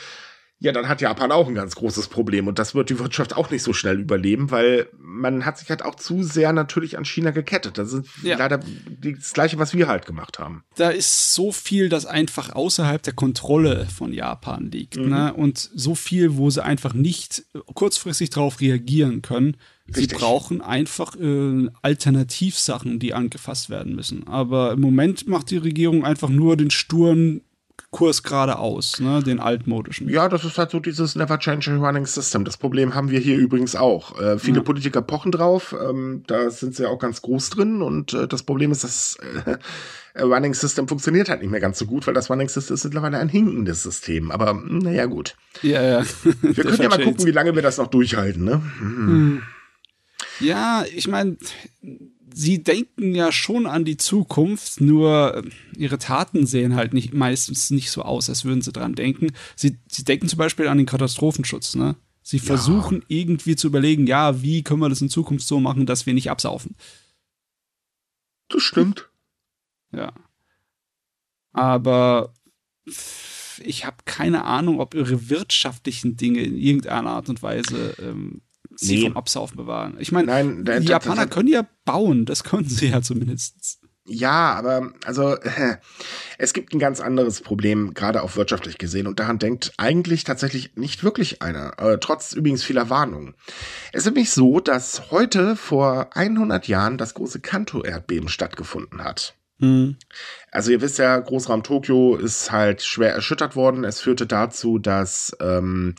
ja, dann hat Japan auch ein ganz großes Problem und das wird die Wirtschaft auch nicht so schnell überleben, weil man hat sich halt auch zu sehr natürlich an China gekettet. Das ist ja. leider das Gleiche, was wir halt gemacht haben. Da ist so viel, das einfach außerhalb der Kontrolle von Japan liegt. Mhm. Ne? Und so viel, wo sie einfach nicht kurzfristig darauf reagieren können. Sie brauchen einfach äh, Alternativsachen, die angefasst werden müssen. Aber im Moment macht die Regierung einfach nur den sturen Kurs geradeaus, ne, den altmodischen. Ja, das ist halt so dieses Never Change a Running System. Das Problem haben wir hier übrigens auch. Äh, viele ja. Politiker pochen drauf, ähm, da sind sie auch ganz groß drin und äh, das Problem ist, das äh, [laughs] Running System funktioniert halt nicht mehr ganz so gut, weil das Running System ist mittlerweile ein hinkendes System. Aber naja, gut. Ja, ja. wir [laughs] können ja mal gucken, wie lange wir das noch durchhalten, ne? Mhm. Ja, ich meine, sie denken ja schon an die Zukunft, nur äh, ihre Taten sehen halt nicht meistens nicht so aus, als würden sie dran denken. Sie, sie denken zum Beispiel an den Katastrophenschutz, ne? Sie versuchen ja. irgendwie zu überlegen, ja, wie können wir das in Zukunft so machen, dass wir nicht absaufen. Das stimmt. Ja. Aber ich habe keine Ahnung, ob ihre wirtschaftlichen Dinge in irgendeiner Art und Weise ähm, sie nee. vom Absaufen bewahren. Ich meine, die Japaner können ja bauen, das können sie ja zumindest. Ja, aber also äh, [laughs] es gibt ein ganz anderes Problem, gerade auch wirtschaftlich gesehen, und daran denkt eigentlich tatsächlich nicht wirklich einer, äh, trotz übrigens vieler Warnungen. Es ist nämlich so, dass heute vor 100 Jahren das große Kanto-Erdbeben stattgefunden hat. Mhm. Also ihr wisst ja, Großraum Tokio ist halt schwer erschüttert worden. Es führte dazu, dass ähm,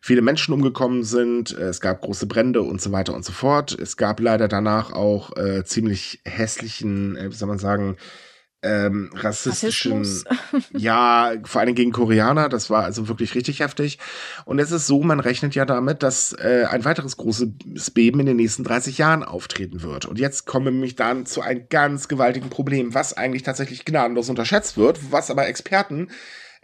viele Menschen umgekommen sind. Es gab große Brände und so weiter und so fort. Es gab leider danach auch äh, ziemlich hässlichen, äh, wie soll man sagen, ähm, rassistischen, [laughs] ja, vor allem gegen Koreaner, das war also wirklich richtig heftig. Und es ist so, man rechnet ja damit, dass äh, ein weiteres großes Beben in den nächsten 30 Jahren auftreten wird. Und jetzt kommen wir nämlich dann zu einem ganz gewaltigen Problem, was eigentlich tatsächlich gnadenlos unterschätzt wird, was aber Experten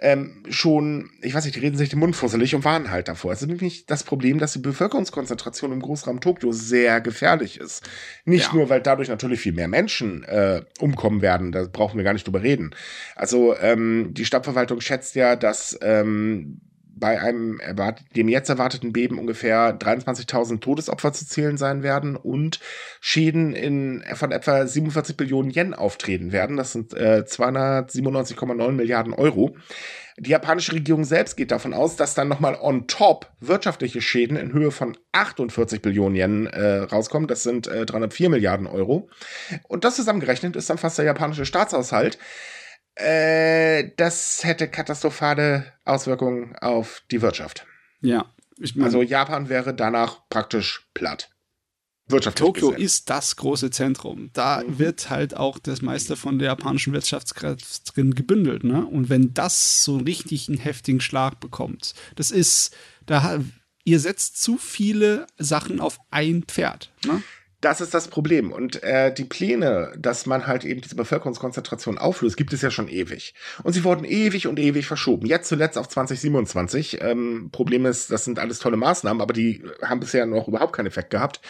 ähm, schon, ich weiß nicht, die reden sich den Mund fusselig und warnen halt davor. Es ist nämlich das Problem, dass die Bevölkerungskonzentration im Großraum Tokio sehr gefährlich ist. Nicht ja. nur, weil dadurch natürlich viel mehr Menschen äh, umkommen werden, da brauchen wir gar nicht drüber reden. Also ähm, die Stadtverwaltung schätzt ja, dass ähm, bei einem dem jetzt erwarteten Beben ungefähr 23.000 Todesopfer zu zählen sein werden und Schäden in, von etwa 47 Billionen Yen auftreten werden. Das sind äh, 297,9 Milliarden Euro. Die japanische Regierung selbst geht davon aus, dass dann nochmal on top wirtschaftliche Schäden in Höhe von 48 Billionen Yen äh, rauskommen. Das sind äh, 304 Milliarden Euro. Und das zusammengerechnet ist dann fast der japanische Staatshaushalt. Äh, das hätte katastrophale Auswirkungen auf die Wirtschaft. Ja. Ich mein, also Japan wäre danach praktisch platt. Wirtschaftlich Tokio gesehen. ist das große Zentrum. Da mhm. wird halt auch das meiste von der japanischen Wirtschaftskraft drin gebündelt. Ne? Und wenn das so richtig einen heftigen Schlag bekommt, das ist, da ihr setzt zu viele Sachen auf ein Pferd. Ne? Das ist das Problem. Und äh, die Pläne, dass man halt eben diese Bevölkerungskonzentration auflöst, gibt es ja schon ewig. Und sie wurden ewig und ewig verschoben. Jetzt zuletzt auf 2027. Ähm, Problem ist, das sind alles tolle Maßnahmen, aber die haben bisher noch überhaupt keinen Effekt gehabt.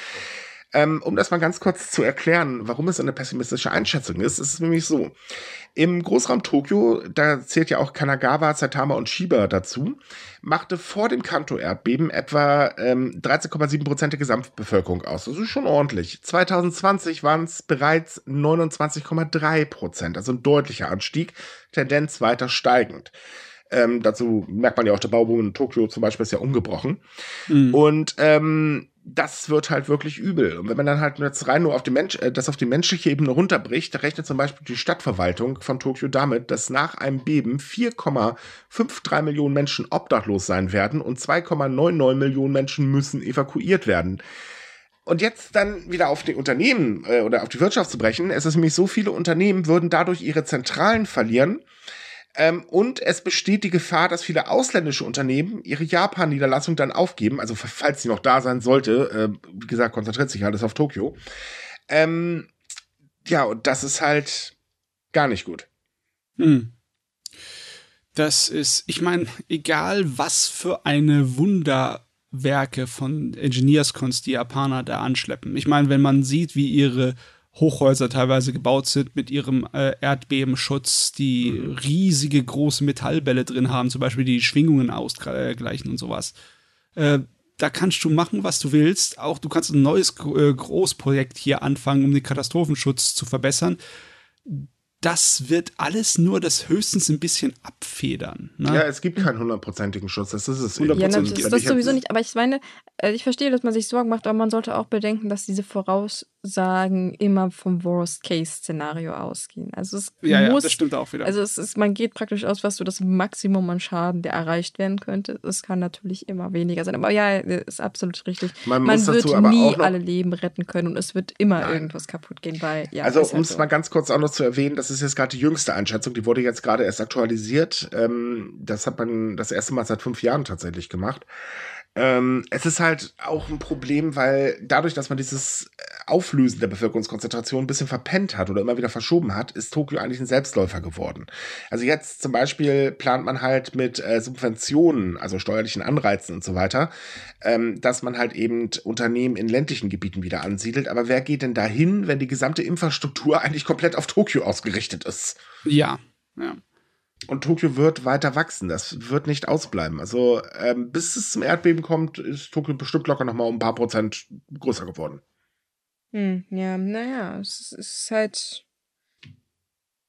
Ähm, um das mal ganz kurz zu erklären, warum es eine pessimistische Einschätzung ist, ist es nämlich so. Im Großraum Tokio, da zählt ja auch Kanagawa, Saitama und Shiba dazu, machte vor dem Kanto-Erdbeben etwa ähm, 13,7 Prozent der Gesamtbevölkerung aus. Das ist schon ordentlich. 2020 waren es bereits 29,3 Prozent, also ein deutlicher Anstieg, Tendenz weiter steigend. Ähm, dazu merkt man ja auch, der Bauboom in Tokio zum Beispiel ist ja umgebrochen. Mhm. Und ähm, das wird halt wirklich übel. Und wenn man dann halt jetzt rein nur auf die Mensch, äh, das auf die menschliche Ebene runterbricht, da rechnet zum Beispiel die Stadtverwaltung von Tokio damit, dass nach einem Beben 4,53 Millionen Menschen obdachlos sein werden und 2,99 Millionen Menschen müssen evakuiert werden. Und jetzt dann wieder auf die Unternehmen äh, oder auf die Wirtschaft zu brechen, es ist nämlich so, viele Unternehmen würden dadurch ihre Zentralen verlieren ähm, und es besteht die Gefahr, dass viele ausländische Unternehmen ihre Japan-Niederlassung dann aufgeben. Also falls sie noch da sein sollte, äh, wie gesagt, konzentriert sich alles auf Tokio. Ähm, ja, und das ist halt gar nicht gut. Hm. Das ist, ich meine, egal was für eine Wunderwerke von Engineerskunst die Japaner da anschleppen. Ich meine, wenn man sieht, wie ihre Hochhäuser teilweise gebaut sind mit ihrem äh, Erdbebenschutz, die mhm. riesige große Metallbälle drin haben, zum Beispiel die Schwingungen ausgleichen und sowas. Äh, da kannst du machen, was du willst. Auch du kannst ein neues äh, Großprojekt hier anfangen, um den Katastrophenschutz zu verbessern das wird alles nur das höchstens ein bisschen abfedern. Ne? Ja, es gibt keinen hundertprozentigen Schutz. Das ist es. Ja, das ist das sowieso nicht. Aber ich meine, ich verstehe, dass man sich Sorgen macht, aber man sollte auch bedenken, dass diese Voraussagen immer vom Worst-Case-Szenario ausgehen. Also es ja, muss, ja, das stimmt auch wieder. Also es ist, man geht praktisch aus, was so das Maximum an Schaden, der erreicht werden könnte. Es kann natürlich immer weniger sein. Aber ja, ist absolut richtig. Man, man wird nie alle Leben retten können und es wird immer Nein. irgendwas kaputt gehen, weil ja. Also um es halt so. mal ganz kurz auch noch zu erwähnen, das ist jetzt gerade die jüngste Einschätzung, die wurde jetzt gerade erst aktualisiert. Ähm, das hat man das erste Mal seit fünf Jahren tatsächlich gemacht. Ähm, es ist halt auch ein Problem, weil dadurch, dass man dieses Auflösen der Bevölkerungskonzentration ein bisschen verpennt hat oder immer wieder verschoben hat, ist Tokio eigentlich ein Selbstläufer geworden. Also jetzt zum Beispiel plant man halt mit äh, Subventionen, also steuerlichen Anreizen und so weiter, ähm, dass man halt eben Unternehmen in ländlichen Gebieten wieder ansiedelt. Aber wer geht denn dahin, wenn die gesamte Infrastruktur [laughs] eigentlich komplett auf Tokio ausgerichtet ist? Ja, ja. Und Tokio wird weiter wachsen. Das wird nicht ausbleiben. Also ähm, bis es zum Erdbeben kommt, ist Tokio bestimmt locker noch mal um ein paar Prozent größer geworden. Hm, ja, naja, es ist halt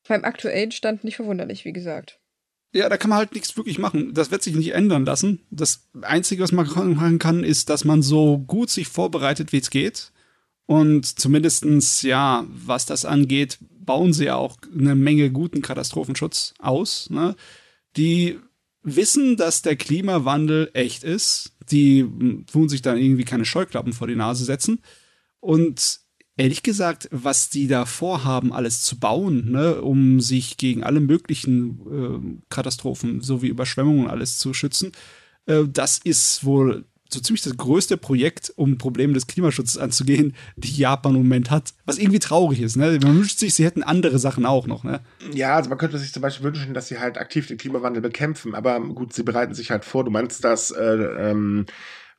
beim aktuellen Stand nicht verwunderlich, wie gesagt. Ja, da kann man halt nichts wirklich machen. Das wird sich nicht ändern lassen. Das Einzige, was man machen kann, ist, dass man so gut sich vorbereitet, wie es geht. Und zumindestens ja, was das angeht, bauen sie ja auch eine Menge guten Katastrophenschutz aus. Ne? Die wissen, dass der Klimawandel echt ist. Die tun sich dann irgendwie keine Scheuklappen vor die Nase setzen. Und ehrlich gesagt, was die da vorhaben, alles zu bauen, ne, um sich gegen alle möglichen äh, Katastrophen sowie Überschwemmungen alles zu schützen, äh, das ist wohl so ziemlich das größte Projekt, um Probleme des Klimaschutzes anzugehen, die Japan im Moment hat. Was irgendwie traurig ist, ne? Man wünscht sich, sie hätten andere Sachen auch noch, ne? Ja, also man könnte sich zum Beispiel wünschen, dass sie halt aktiv den Klimawandel bekämpfen, aber gut, sie bereiten sich halt vor. Du meinst das äh, ähm,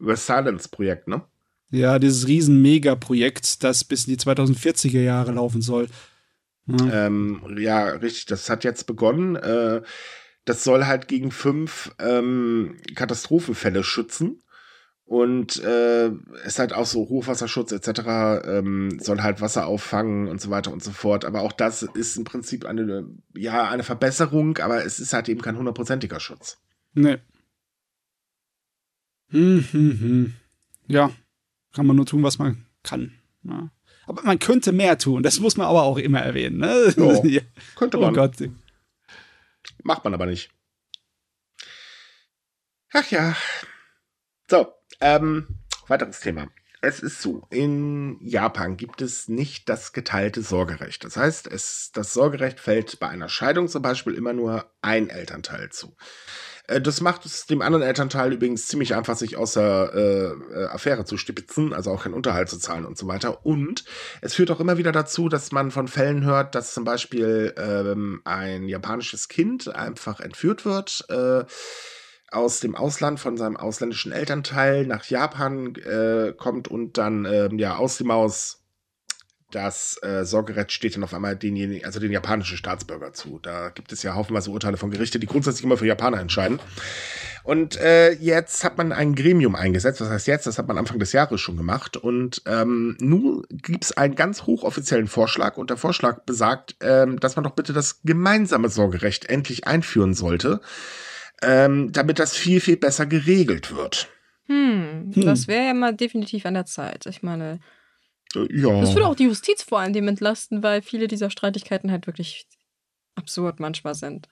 Silence-Projekt, ne? Ja, dieses riesen Mega-Projekt, das bis in die 2040er Jahre laufen soll. Ja, ähm, ja richtig, das hat jetzt begonnen. Äh, das soll halt gegen fünf ähm, Katastrophenfälle schützen. Und äh, ist halt auch so Hochwasserschutz etc. Ähm, soll halt Wasser auffangen und so weiter und so fort. Aber auch das ist im Prinzip eine, ja, eine Verbesserung, aber es ist halt eben kein hundertprozentiger Schutz. Nee. Hm, hm, hm. Ja, kann man nur tun, was man kann. Ja. Aber man könnte mehr tun, das muss man aber auch immer erwähnen. Ne? Jo, [laughs] ja. Könnte man. Oh Gott. Macht man aber nicht. Ach ja. So, ähm, weiteres Thema. Es ist so, in Japan gibt es nicht das geteilte Sorgerecht. Das heißt, es, das Sorgerecht fällt bei einer Scheidung zum Beispiel immer nur ein Elternteil zu. Äh, das macht es dem anderen Elternteil übrigens ziemlich einfach, sich aus der äh, Affäre zu stipitzen, also auch keinen Unterhalt zu zahlen und so weiter. Und es führt auch immer wieder dazu, dass man von Fällen hört, dass zum Beispiel ähm, ein japanisches Kind einfach entführt wird. Äh, aus dem Ausland von seinem ausländischen Elternteil nach Japan äh, kommt und dann äh, ja aus dem Maus das äh, Sorgerecht steht dann auf einmal denjenigen, also den japanischen Staatsbürger zu. Da gibt es ja haufenweise Urteile von Gerichte, die grundsätzlich immer für Japaner entscheiden. Und äh, jetzt hat man ein Gremium eingesetzt. Was heißt jetzt? Das hat man Anfang des Jahres schon gemacht. Und ähm, nun gibt es einen ganz hochoffiziellen Vorschlag. Und der Vorschlag besagt, ähm, dass man doch bitte das gemeinsame Sorgerecht endlich einführen sollte ähm, damit das viel, viel besser geregelt wird. Hm, hm. das wäre ja mal definitiv an der Zeit. Ich meine, äh, ja. das würde auch die Justiz vor allem entlasten, weil viele dieser Streitigkeiten halt wirklich absurd manchmal sind.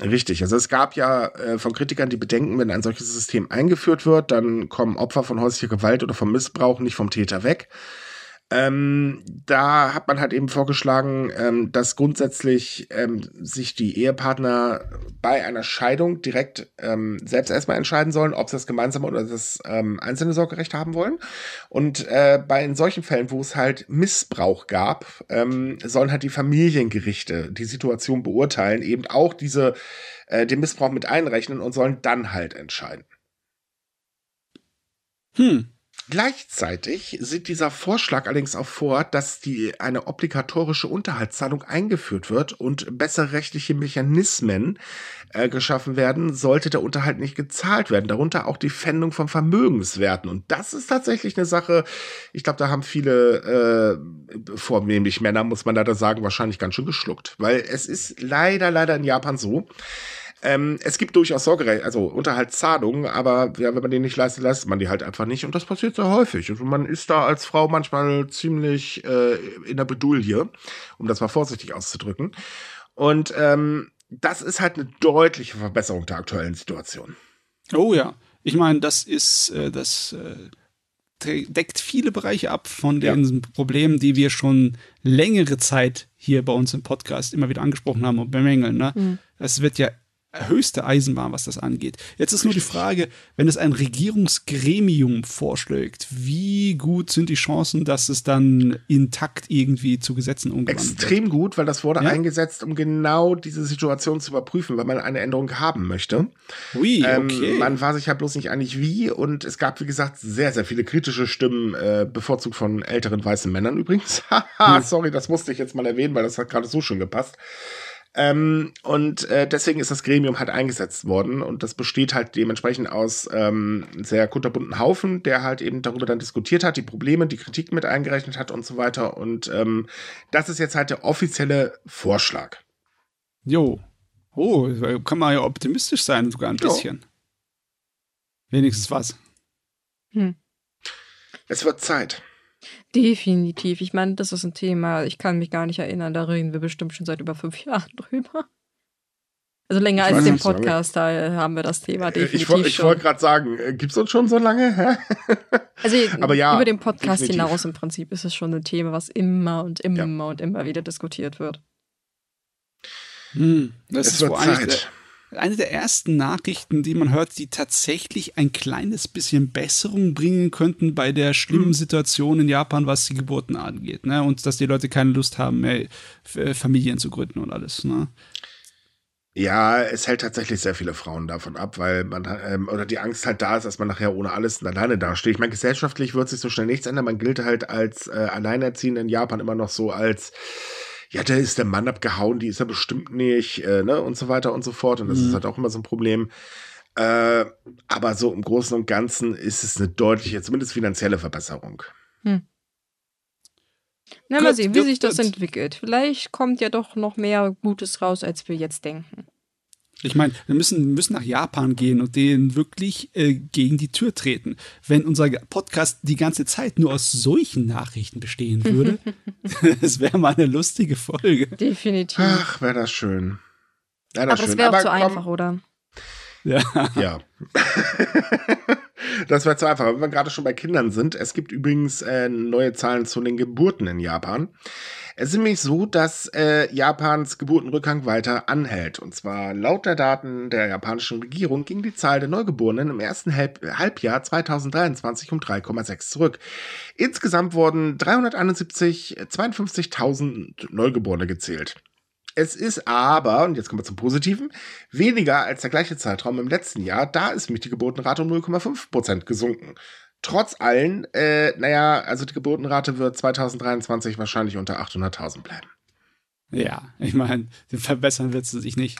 Richtig, also es gab ja äh, von Kritikern die Bedenken, wenn ein solches System eingeführt wird, dann kommen Opfer von häuslicher Gewalt oder vom Missbrauch nicht vom Täter weg. Ähm, da hat man halt eben vorgeschlagen, ähm, dass grundsätzlich ähm, sich die Ehepartner bei einer Scheidung direkt ähm, selbst erstmal entscheiden sollen, ob sie das gemeinsame oder das ähm, einzelne Sorgerecht haben wollen. Und äh, bei in solchen Fällen, wo es halt Missbrauch gab, ähm, sollen halt die Familiengerichte die Situation beurteilen, eben auch diese äh, den Missbrauch mit einrechnen und sollen dann halt entscheiden. Hm. Gleichzeitig sieht dieser Vorschlag allerdings auch vor, dass die eine obligatorische Unterhaltszahlung eingeführt wird und bessere rechtliche Mechanismen äh, geschaffen werden, sollte der Unterhalt nicht gezahlt werden. Darunter auch die Pfändung von Vermögenswerten. Und das ist tatsächlich eine Sache, ich glaube, da haben viele, äh, vornehmlich Männer, muss man leider sagen, wahrscheinlich ganz schön geschluckt. Weil es ist leider, leider in Japan so, ähm, es gibt durchaus Sorgerecht, also Unterhaltszahlungen, aber ja, wenn man den nicht leistet, leistet man die halt einfach nicht. Und das passiert sehr häufig. Und man ist da als Frau manchmal ziemlich äh, in der Bedulie, um das mal vorsichtig auszudrücken. Und ähm, das ist halt eine deutliche Verbesserung der aktuellen Situation. Oh ja. Ich meine, das ist, äh, das äh, deckt viele Bereiche ab von den ja. Problemen, die wir schon längere Zeit hier bei uns im Podcast immer wieder angesprochen haben und bemängeln. Ne? Mhm. Es wird ja höchste Eisenbahn, was das angeht. Jetzt ist nur die Frage, wenn es ein Regierungsgremium vorschlägt, wie gut sind die Chancen, dass es dann intakt irgendwie zu Gesetzen umgewandelt wird? Extrem gut, weil das wurde Ja? eingesetzt, um genau diese Situation zu überprüfen, weil man eine Änderung haben möchte. Ui, Ähm, okay. man war sich halt bloß nicht einig wie und es gab, wie gesagt, sehr, sehr viele kritische Stimmen, äh, bevorzugt von älteren weißen Männern übrigens. [laughs] Haha, sorry, das musste ich jetzt mal erwähnen, weil das hat gerade so schön gepasst. Ähm, und äh, deswegen ist das Gremium halt eingesetzt worden und das besteht halt dementsprechend aus ähm, einem sehr kunterbunten Haufen, der halt eben darüber dann diskutiert hat, die Probleme, die Kritik mit eingerechnet hat und so weiter. Und ähm, das ist jetzt halt der offizielle Vorschlag. Jo. Oh, kann man ja optimistisch sein, sogar ein Ja. bisschen. Wenigstens was. Es wird Zeit. Definitiv. Ich meine, das ist ein Thema, ich kann mich gar nicht erinnern, da reden wir bestimmt schon seit über fünf [laughs] Jahren drüber. Also länger Ich als lange. Podcast, da haben wir das Thema Äh, definitiv Ich, ich wollte gerade sagen, äh, gibt's uns schon so lange? Hä? [laughs] Also Aber ja, über den Podcast definitiv. hinaus im Prinzip ist es schon ein Thema, was immer und immer und immer wieder diskutiert wird. Hm, das es ist wird Zeit. Eine der ersten Nachrichten, die man hört, die tatsächlich ein kleines bisschen Besserung bringen könnten bei der schlimmen Hm. Situation in Japan, was die Geburten angeht. Ne? Und dass die Leute keine Lust haben, mehr F- Familien zu gründen und alles. Ne? Ja, es hält tatsächlich sehr viele Frauen davon ab, weil man ähm, oder die Angst halt da ist, dass man nachher ohne alles alleine dasteht. Ich meine, gesellschaftlich wird sich so schnell nichts ändern. Man gilt halt als äh, Alleinerziehende in Japan immer noch so als ja, der ist der Mann abgehauen, die ist er bestimmt nicht, äh, ne, und so weiter und so fort. Und das Mhm. ist halt auch immer so ein Problem. Äh, aber so im Großen und Ganzen ist es eine deutliche, zumindest finanzielle Verbesserung. Na, Gut, mal sehen, wie gut, sich das gut. entwickelt. Vielleicht kommt ja doch noch mehr Gutes raus, als wir jetzt denken. Ich meine, wir müssen, müssen nach Japan gehen und denen wirklich äh, gegen die Tür treten. Wenn unser Podcast die ganze Zeit nur aus solchen Nachrichten bestehen würde, [laughs] das wäre mal eine lustige Folge. Definitiv. Ach, wäre das schön. Wär Aber das das schön. wäre auch zu komm, einfach, oder? Ja. Ja. [laughs] das wäre zu einfach. Wenn wir gerade schon bei Kindern sind, es gibt übrigens äh, neue Zahlen zu den Geburten in Japan. Es ist nämlich so, dass äh, Japans Geburtenrückgang weiter anhält. Und zwar laut der Daten der japanischen Regierung ging die Zahl der Neugeborenen im ersten Halb Halbjahr 2023 um 3,6 zurück. Insgesamt wurden 371, 52.000 Neugeborene gezählt. Es ist aber, und jetzt kommen wir zum Positiven, weniger als der gleiche Zeitraum im letzten Jahr. Da ist nämlich die Geburtenrate um 0,5 Prozent gesunken. Trotz allen, äh, naja, also die Geburtenrate wird 2023 wahrscheinlich unter 800.000 bleiben. Ja, ich meine, verbessern wird sie sich nicht.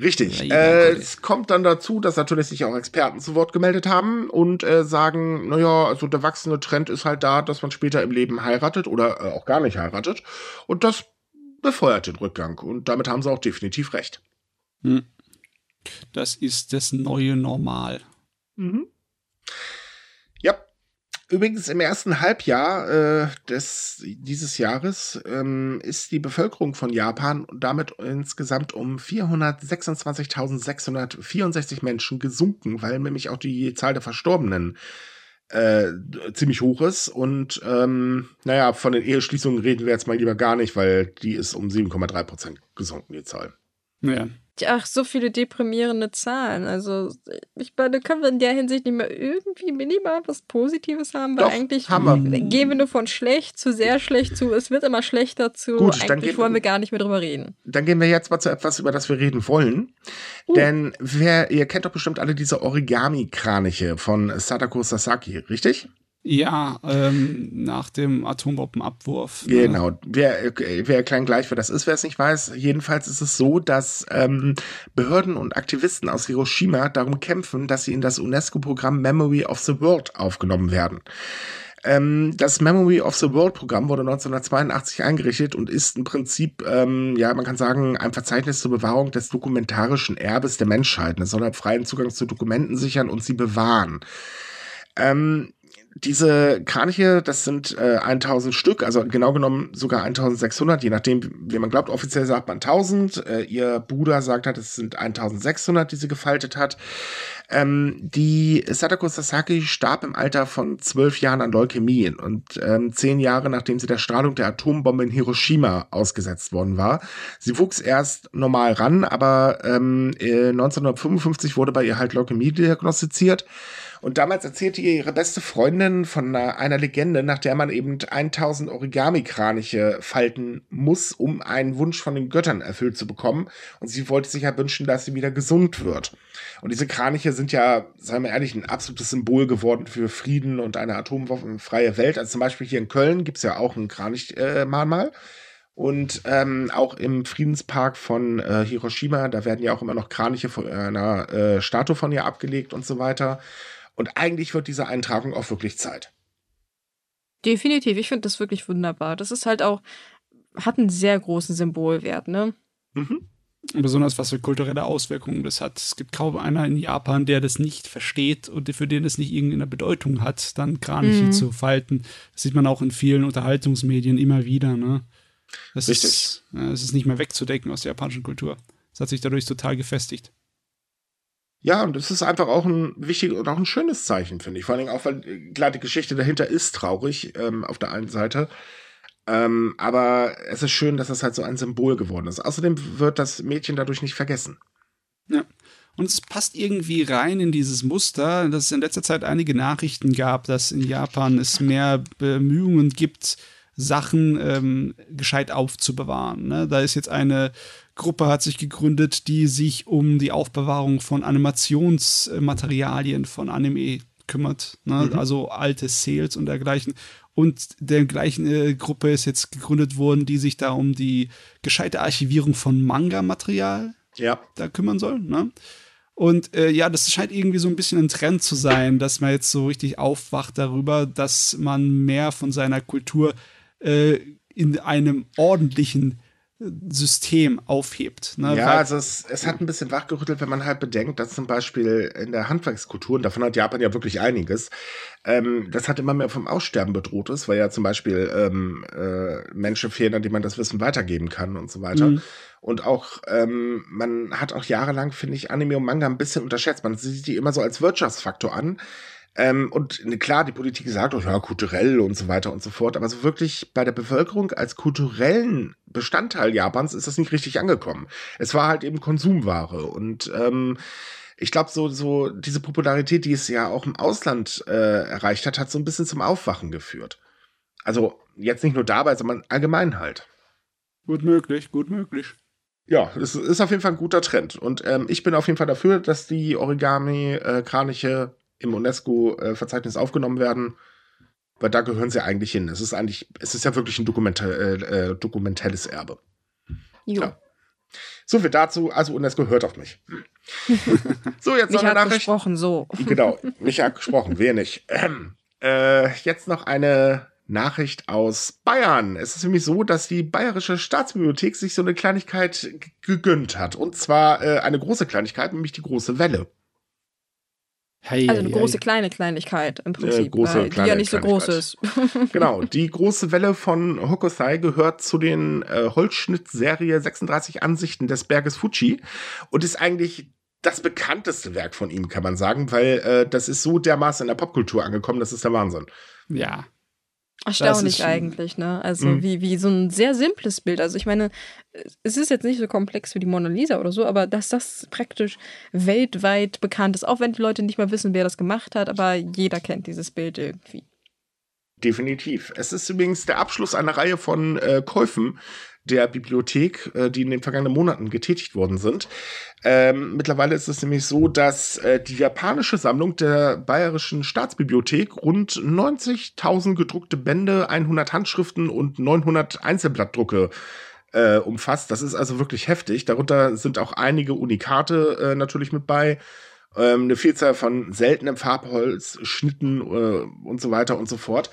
Richtig. Ja, Äh, es kommt dann dazu, dass natürlich sich auch Experten zu Wort gemeldet haben und äh, sagen, naja, also der wachsende Trend ist halt da, dass man später im Leben heiratet oder äh, auch gar nicht heiratet. Und das befeuert den Rückgang. Und damit haben sie auch definitiv recht. Hm. Das ist das neue Normal. Mhm. Ja. Übrigens im ersten Halbjahr äh, des, dieses Jahres ähm, ist die Bevölkerung von Japan damit insgesamt um 426.664 Menschen gesunken, weil nämlich auch die Zahl der Verstorbenen äh, ziemlich hoch ist. Und ähm, naja, von den Eheschließungen reden wir jetzt mal lieber gar nicht, weil die ist um 7,3 Prozent gesunken, die Zahl. Ja. Ach, so viele deprimierende Zahlen. Also, ich meine, können wir in der Hinsicht nicht mehr irgendwie minimal was Positives haben? Weil Doch, eigentlich haben wir. gehen wir nur von schlecht zu sehr schlecht zu. Es wird immer schlechter zu. Gut, dann eigentlich geht- wollen wir gar nicht mehr drüber reden. Dann gehen wir jetzt mal zu etwas, über das wir reden wollen. Uh. Denn wer, ihr kennt doch bestimmt alle diese Origami-Kraniche von Sadako Sasaki, richtig? Ja, ähm, nach dem Atombombenabwurf. ne? Genau. Wir, wir erklären gleich, wer das ist, wer es nicht weiß. Jedenfalls ist es so, dass ähm, Behörden und Aktivisten aus Hiroshima darum kämpfen, dass sie in das UNESCO-Programm Memory of the World aufgenommen werden. Ähm, das Memory of the World Programm wurde 1982 eingerichtet und ist im Prinzip, ähm, ja, man kann sagen, ein Verzeichnis zur Bewahrung des dokumentarischen Erbes der Menschheit. Es soll halt freien Zugang zu Dokumenten sichern und sie bewahren. Ähm, diese Kraniche, das sind äh, 1000 Stück, also genau genommen sogar 1600, je nachdem, wie man glaubt. Offiziell sagt man 1000. Äh, ihr Bruder sagt hat, es sind 1600, die sie gefaltet hat. Ähm, die Sadako Sasaki starb im Alter von zwölf Jahren an Leukämie und ähm, zehn Jahre nachdem sie der Strahlung der Atombombe in Hiroshima ausgesetzt worden war. Sie wuchs erst normal ran, aber ähm, 1955 wurde bei ihr halt Leukämie diagnostiziert. Und damals erzählte ihr ihre beste Freundin von einer, Legende, nach der man eben 1000 Origami-Kraniche falten muss, um einen Wunsch von den Göttern erfüllt zu bekommen. Und sie wollte sich ja wünschen, dass sie wieder gesund wird. Und diese Kraniche sind ja, seien wir ehrlich, ein absolutes Symbol geworden für Frieden und eine atomwaffenfreie Welt. Also zum Beispiel hier in Köln gibt's ja auch ein Kranich-Mahnmal. Und ähm, auch im Friedenspark von äh, Hiroshima, da werden ja auch immer noch Kraniche von einer äh, Statue von ihr abgelegt und so weiter. Und eigentlich wird diese Eintragung auch wirklich Zeit. Definitiv, ich finde das wirklich wunderbar. Das ist halt auch, hat einen sehr großen Symbolwert, ne? Mhm. Besonders was für kulturelle Auswirkungen das hat. Es gibt kaum einer in Japan, der das nicht versteht und für den das nicht irgendeine Bedeutung hat, dann Kraniche mhm. zu falten. Das sieht man auch in vielen Unterhaltungsmedien immer wieder, ne? Das Richtig. Ist, es ist nicht mehr wegzudecken aus der japanischen Kultur. Es hat sich dadurch total gefestigt. Ja, und es ist einfach auch ein wichtiges und auch ein schönes Zeichen, finde ich. Vor allem auch, weil äh, klar, die Geschichte dahinter ist traurig ähm, auf der einen Seite. Ähm, aber es ist schön, dass es halt so ein Symbol geworden ist. Außerdem wird das Mädchen dadurch nicht vergessen. Ja. Und es passt irgendwie rein in dieses Muster, dass es in letzter Zeit einige Nachrichten gab, dass in Japan es mehr Bemühungen gibt, Sachen ähm, gescheit aufzubewahren. Ne? Da ist jetzt eine Gruppe hat sich gegründet, die sich um die Aufbewahrung von Animationsmaterialien von Anime kümmert. Ne? Mhm. Also alte Sales und dergleichen. Und der gleichen äh, Gruppe ist jetzt gegründet worden, die sich da um die gescheite Archivierung von Manga-Material ja. da kümmern soll. Ne? Und äh, ja, das scheint irgendwie so ein bisschen ein Trend zu sein, dass man jetzt so richtig aufwacht darüber, dass man mehr von seiner Kultur äh, in einem ordentlichen System aufhebt. Ne? Ja, Weil, also es, es hat ein bisschen wachgerüttelt, wenn man halt bedenkt, dass zum Beispiel in der Handwerkskultur, und davon hat Japan ja wirklich einiges, ähm, das hat immer mehr vom Aussterben bedroht ist, weil ja zum Beispiel ähm, äh, Menschen fehlen, an die man das Wissen weitergeben kann und so weiter. Mhm. Und auch, ähm, man hat auch jahrelang, finde ich, Anime und Manga ein bisschen unterschätzt. Man sieht die immer so als Wirtschaftsfaktor an. Ähm, und ne, klar, die Politik sagt auch, ja, kulturell und so weiter und so fort. Aber so wirklich bei der Bevölkerung als kulturellen Bestandteil Japans ist das nicht richtig angekommen. Es war halt eben Konsumware. Und ähm, ich glaube, so, so diese Popularität, die es ja auch im Ausland äh, erreicht hat, hat so ein bisschen zum Aufwachen geführt. Also jetzt nicht nur dabei, sondern allgemein halt. Gut möglich, gut möglich. Ja, es ist auf jeden Fall ein guter Trend. Und ähm, ich bin auf jeden Fall dafür, dass die Origami-Kraniche äh, im UNESCO-Verzeichnis aufgenommen werden, weil da gehören sie eigentlich hin. Es ist eigentlich, es ist ja wirklich ein Dokumenta äh, äh, dokumentelles Erbe. Jo. Ja. So viel dazu. Also UNESCO hört auf mich. [laughs] so, jetzt noch eine Nachricht. gesprochen, so. Genau, [laughs] mich hat gesprochen, wer nicht. Ähm, [clears throat] äh, jetzt noch eine Nachricht aus Bayern. Es ist nämlich so, dass die Bayerische Staatsbibliothek sich so eine Kleinigkeit gegönnt hat. Und zwar äh, eine große Kleinigkeit, nämlich die große Welle. Hey, also eine hey, große hey. kleine Kleinigkeit im Prinzip, äh, große, die ja nicht so groß ist. [laughs] genau, die große Welle von Hokusai gehört zu den äh, Holzschnitt-Serie 36 Ansichten des Berges Fuji und ist eigentlich das bekannteste Werk von ihm, kann man sagen, weil äh, das ist so dermaßen in der Popkultur angekommen, das ist der Wahnsinn. Ja, Erstaunlich eigentlich, ne? Also mhm. wie, wie so ein sehr simples Bild. Also ich meine, es ist jetzt nicht so komplex wie die Mona Lisa oder so, aber dass das praktisch weltweit bekannt ist, auch wenn die Leute nicht mal wissen, wer das gemacht hat, aber jeder kennt dieses Bild irgendwie. Definitiv. Es ist übrigens der Abschluss einer Reihe von äh, Käufen, der Bibliothek, äh, die in den vergangenen Monaten getätigt worden sind. Ähm, mittlerweile ist es nämlich so, dass äh, die japanische Sammlung der Bayerischen Staatsbibliothek rund 90.000 gedruckte Bände, 100 Handschriften und 900 Einzelblattdrucke äh, umfasst. Das ist also wirklich heftig. Darunter sind auch einige Unikate äh, natürlich mit bei ähm, eine Vielzahl von seltenem Farbholz, Schnitten äh, und so weiter und so fort.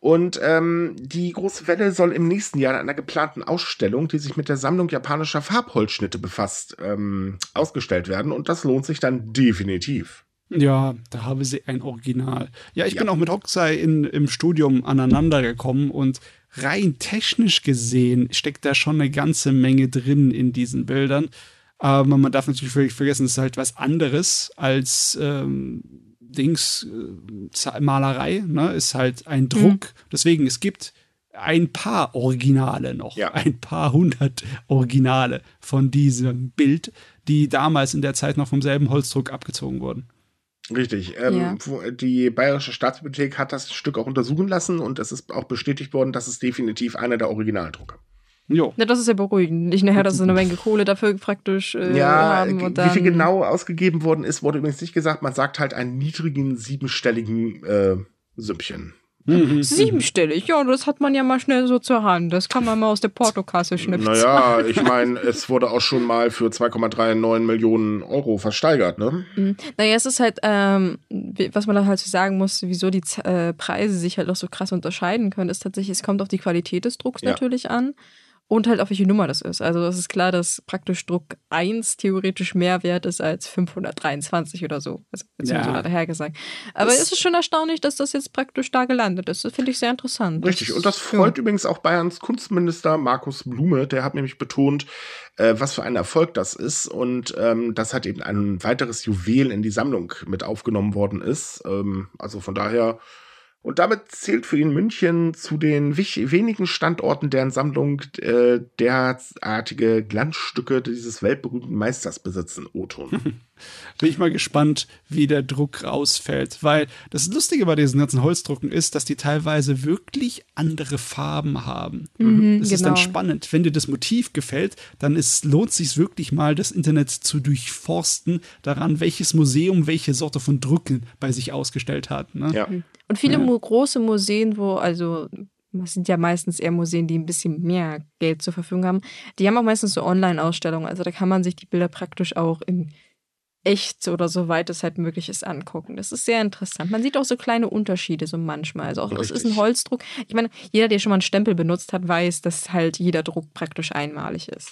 Und ähm, die große Welle soll im nächsten Jahr in einer geplanten Ausstellung, die sich mit der Sammlung japanischer Farbholzschnitte befasst, ähm, ausgestellt werden. Und das lohnt sich dann definitiv. Ja, da habe sie ein Original. Ja, ich ja. bin auch mit Hokusai in, im Studium aneinander gekommen und rein technisch gesehen steckt da schon eine ganze Menge drin in diesen Bildern. Aber man darf natürlich völlig vergessen, es ist halt was anderes als ähm, Dings, äh, Malerei, ne? Ist halt ein Druck. Mhm. Deswegen, es gibt ein paar Originale noch, ja. ein paar hundert Originale von diesem Bild, die damals in der Zeit noch vom selben Holzdruck abgezogen wurden. Richtig. Ähm, ja. Die Bayerische Staatsbibliothek hat das Stück auch untersuchen lassen und es ist auch bestätigt worden, dass es definitiv einer der Originaldrucke. Jo. Ja, das ist ja beruhigend. Nicht nachher, dass sie eine Menge Kohle dafür praktisch äh, ja, haben. Und wie viel genau ausgegeben worden ist, wurde übrigens nicht gesagt. Man sagt halt einen niedrigen, siebenstelligen äh, Süppchen. Mhm. Siebenstellig, ja, das hat man ja mal schnell so zur Hand. Das kann man mal aus der Portokasse schnipsen. Naja, ich meine, es wurde auch schon mal für 2,39 Millionen Euro versteigert, ne? Mhm. Naja, es ist halt, ähm, was man da halt so sagen muss, wieso die äh, Preise sich halt auch so krass unterscheiden können, ist tatsächlich, es kommt auf die Qualität des Drucks ja. natürlich an und halt auf welche Nummer das ist. Also es ist klar, dass praktisch Druck 1 theoretisch mehr wert ist als 523 oder so. Also beziehungsweise ja. daher gesagt. Aber das es ist schon erstaunlich, dass das jetzt praktisch da gelandet ist. Das finde ich sehr interessant. Richtig. Und das freut ja. übrigens auch Bayerns Kunstminister Markus Blume. Der hat nämlich betont, äh, was für ein Erfolg das ist und ähm, dass halt eben ein weiteres Juwel in die Sammlung mit aufgenommen worden ist. Ähm, also von daher und damit zählt für ihn München zu den wenigen Standorten, deren Sammlung äh, derartige Glanzstücke dieses weltberühmten Meisters besitzen, Oton. [laughs] Bin ich mal gespannt, wie der Druck rausfällt. Weil das Lustige bei diesen ganzen Holzdrucken ist, dass die teilweise wirklich andere Farben haben. Mhm, das genau. ist dann genau. spannend. Wenn dir das Motiv gefällt, dann ist, lohnt es sich wirklich mal, das Internet zu durchforsten, daran, welches Museum welche Sorte von Drucken bei sich ausgestellt hat. Ne? Ja. Und viele ja. große Museen, wo, also das sind ja meistens eher Museen, die ein bisschen mehr Geld zur Verfügung haben. Die haben auch meistens so Online-Ausstellungen. Also da kann man sich die Bilder praktisch auch in echt oder soweit es halt möglich ist angucken. Das ist sehr interessant. Man sieht auch so kleine Unterschiede so manchmal. Also auch es ist ein Holzdruck. Ich meine, jeder, der schon mal einen Stempel benutzt hat, weiß, dass halt jeder Druck praktisch einmalig ist.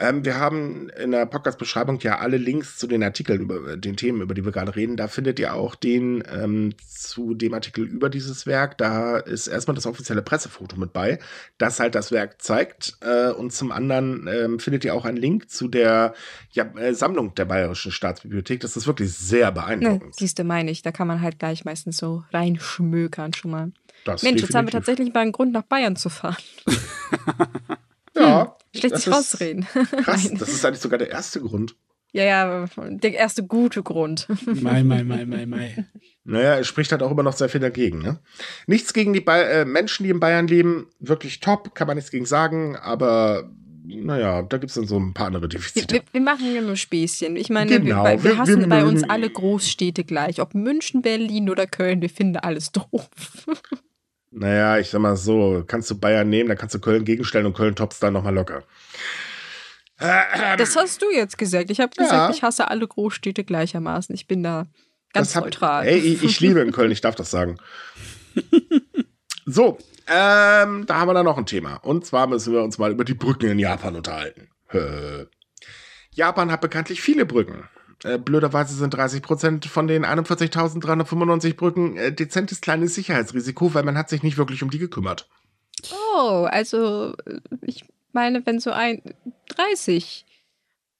Ähm, wir haben in der Podcast-Beschreibung ja alle Links zu den Artikeln über den Themen, über die wir gerade reden. Da findet ihr auch den ähm, zu dem Artikel über dieses Werk. Da ist erstmal das offizielle Pressefoto mit bei, das halt das Werk zeigt. Äh, und zum anderen ähm, findet ihr auch einen Link zu der ja, äh, Sammlung der Bayerischen Staatsbibliothek. Das ist wirklich sehr beeindruckend. Ja, siehst du, meine ich. Da kann man halt gleich meistens so reinschmökern schon mal. Das Mensch, definitiv. jetzt haben wir tatsächlich mal einen Grund, nach Bayern zu fahren. [laughs] ja. Hm. Schlecht sich rausreden. [laughs] Krass, das ist eigentlich sogar der erste Grund. Ja, ja, der erste gute Grund. [laughs] Mai, mai, mai, mai, mai. Naja, es spricht halt auch immer noch sehr viel dagegen. Ne? Nichts gegen die ba äh, Menschen, die in Bayern leben. Wirklich top, kann man nichts gegen sagen. Aber naja, da gibt es dann so ein paar andere Defizite. Wir, wir machen ja nur Späßchen. Ich meine, genau, wir, wir, hassen wir bei uns alle Großstädte gleich. Ob München, Berlin oder Köln, wir finden alles doof. [laughs] Naja, ich sag mal so, kannst du Bayern nehmen, dann kannst du Köln gegenstellen und Köln tops dann nochmal locker. Das hast du jetzt gesagt. Ich habe gesagt, ja. ich hasse alle Großstädte gleichermaßen. Ich bin da ganz hab, neutral. Ey, ich, ich liebe in Köln, ich darf das sagen. [laughs] so, ähm, da haben wir dann noch ein Thema. Und zwar müssen wir uns mal über die Brücken in Japan unterhalten. Japan hat bekanntlich viele Brücken. Äh, blöderweise sind 30 Prozent von den 41.395 Brücken äh, dezentes kleines Sicherheitsrisiko, weil man hat sich nicht wirklich um die gekümmert. Oh, also ich meine, wenn so ein 30,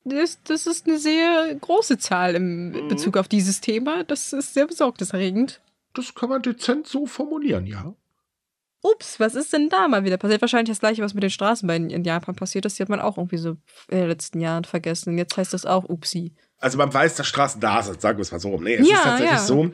das, das ist eine sehr große Zahl im mhm. Bezug auf dieses Thema. Das ist sehr besorgniserregend. Das kann man dezent so formulieren, ja. Ups, was ist denn da mal wieder passiert? Wahrscheinlich das gleiche, was mit den Straßenbeinen in Japan passiert ist. Die hat man auch irgendwie so in den letzten Jahren vergessen. Jetzt heißt das auch Upsi also man weiß, dass Straßen da sind, sagen wir es mal so rum. Nee, es ja, ist tatsächlich ja. so,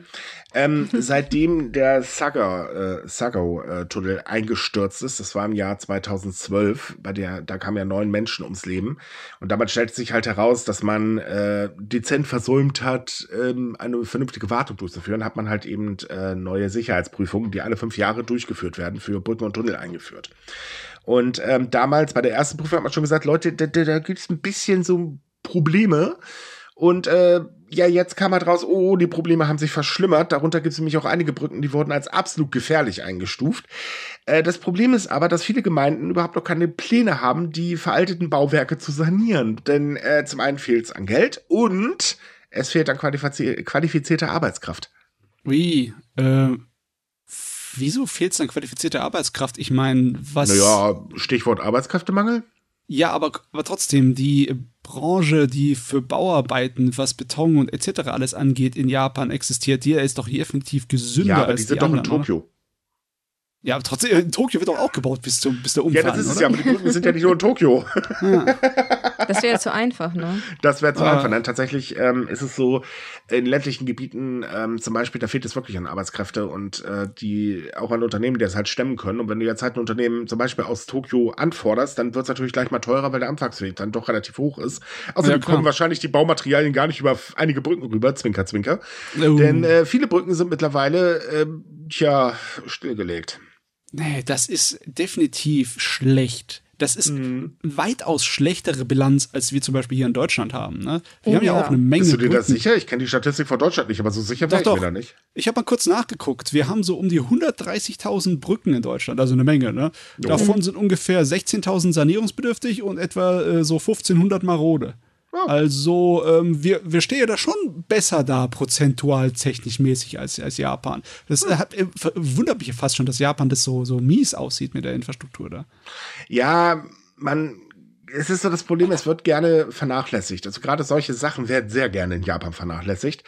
ähm, [laughs] seitdem der Saga, äh, Sago-Tunnel äh, eingestürzt ist, das war im Jahr 2012, bei der, da kamen ja neun Menschen ums Leben. Und damit stellt sich halt heraus, dass man äh, dezent versäumt hat, ähm, eine vernünftige Wartung durchzuführen, hat man halt eben äh, neue Sicherheitsprüfungen, die alle fünf Jahre durchgeführt werden, für Brücken und Tunnel eingeführt. Und ähm, damals bei der ersten Prüfung hat man schon gesagt, Leute, da, da, da gibt es ein bisschen so Probleme. Und äh, ja, jetzt kam halt raus, oh, die Probleme haben sich verschlimmert. Darunter gibt es nämlich auch einige Brücken, die wurden als absolut gefährlich eingestuft. Äh, das Problem ist aber, dass viele Gemeinden überhaupt noch keine Pläne haben, die veralteten Bauwerke zu sanieren. Denn äh, zum einen fehlt es an Geld und Es fehlt an qualifizier qualifizierter Arbeitskraft. Wie? Äh, wieso fehlt es an qualifizierter Arbeitskraft? Ich meine, was. Naja, Stichwort Arbeitskräftemangel. Ja, aber, aber trotzdem, die Branche, die für Bauarbeiten, was Beton und etc. alles angeht, in Japan existiert, die ist doch hier definitiv gesünder Ja, aber als die sind die doch in Tokio. Oder? Ja, aber trotzdem, in Tokio wird doch auch gebaut bis, zum, bis der Ja, Umfall. das ist es oder? ja, aber die Brücken sind ja nicht nur in Tokio. [laughs] Das wäre ja zu einfach, ne? Das wäre zu Ah. einfach. Nein, tatsächlich ähm, ist es so, in ländlichen Gebieten ähm, zum Beispiel, da fehlt es wirklich an Arbeitskräfte und äh, die auch an Unternehmen, die das halt stemmen können. Und wenn du jetzt halt ein Unternehmen zum Beispiel aus Tokio anforderst, dann wird es natürlich gleich mal teurer, weil der Anfangsweg dann doch relativ hoch ist. Außerdem Ja, kommen wahrscheinlich die Baumaterialien gar nicht über einige Brücken rüber, Zwinker, Zwinker. Oh. Denn äh, viele Brücken sind mittlerweile, ähm, tja, stillgelegt. Nee, das ist definitiv schlecht. Das ist Mhm. weitaus schlechtere Bilanz, als wir zum Beispiel hier in Deutschland haben. Ne? Wir Oh haben ja, ja. auch eine Menge Bist du dir das Brücken. sicher? Ich kenne die Statistik von Deutschland nicht, aber so sicher Doch, wäre ich mir doch. da nicht. Ich habe mal kurz nachgeguckt. Wir haben so um die 130.000 Brücken in Deutschland, also eine Menge. Ne? Davon sind ungefähr 16.000 sanierungsbedürftig und etwa äh, so 1.500 marode. Ja. Also ähm, wir, wir stehen da schon besser da, prozentual technisch mäßig als, als Japan. Das äh, hat, äh, wundert mich fast schon, dass Japan das so, so mies aussieht mit der Infrastruktur da. Ja, man, es ist so das Problem, es wird gerne vernachlässigt. Also gerade solche Sachen werden sehr gerne in Japan vernachlässigt.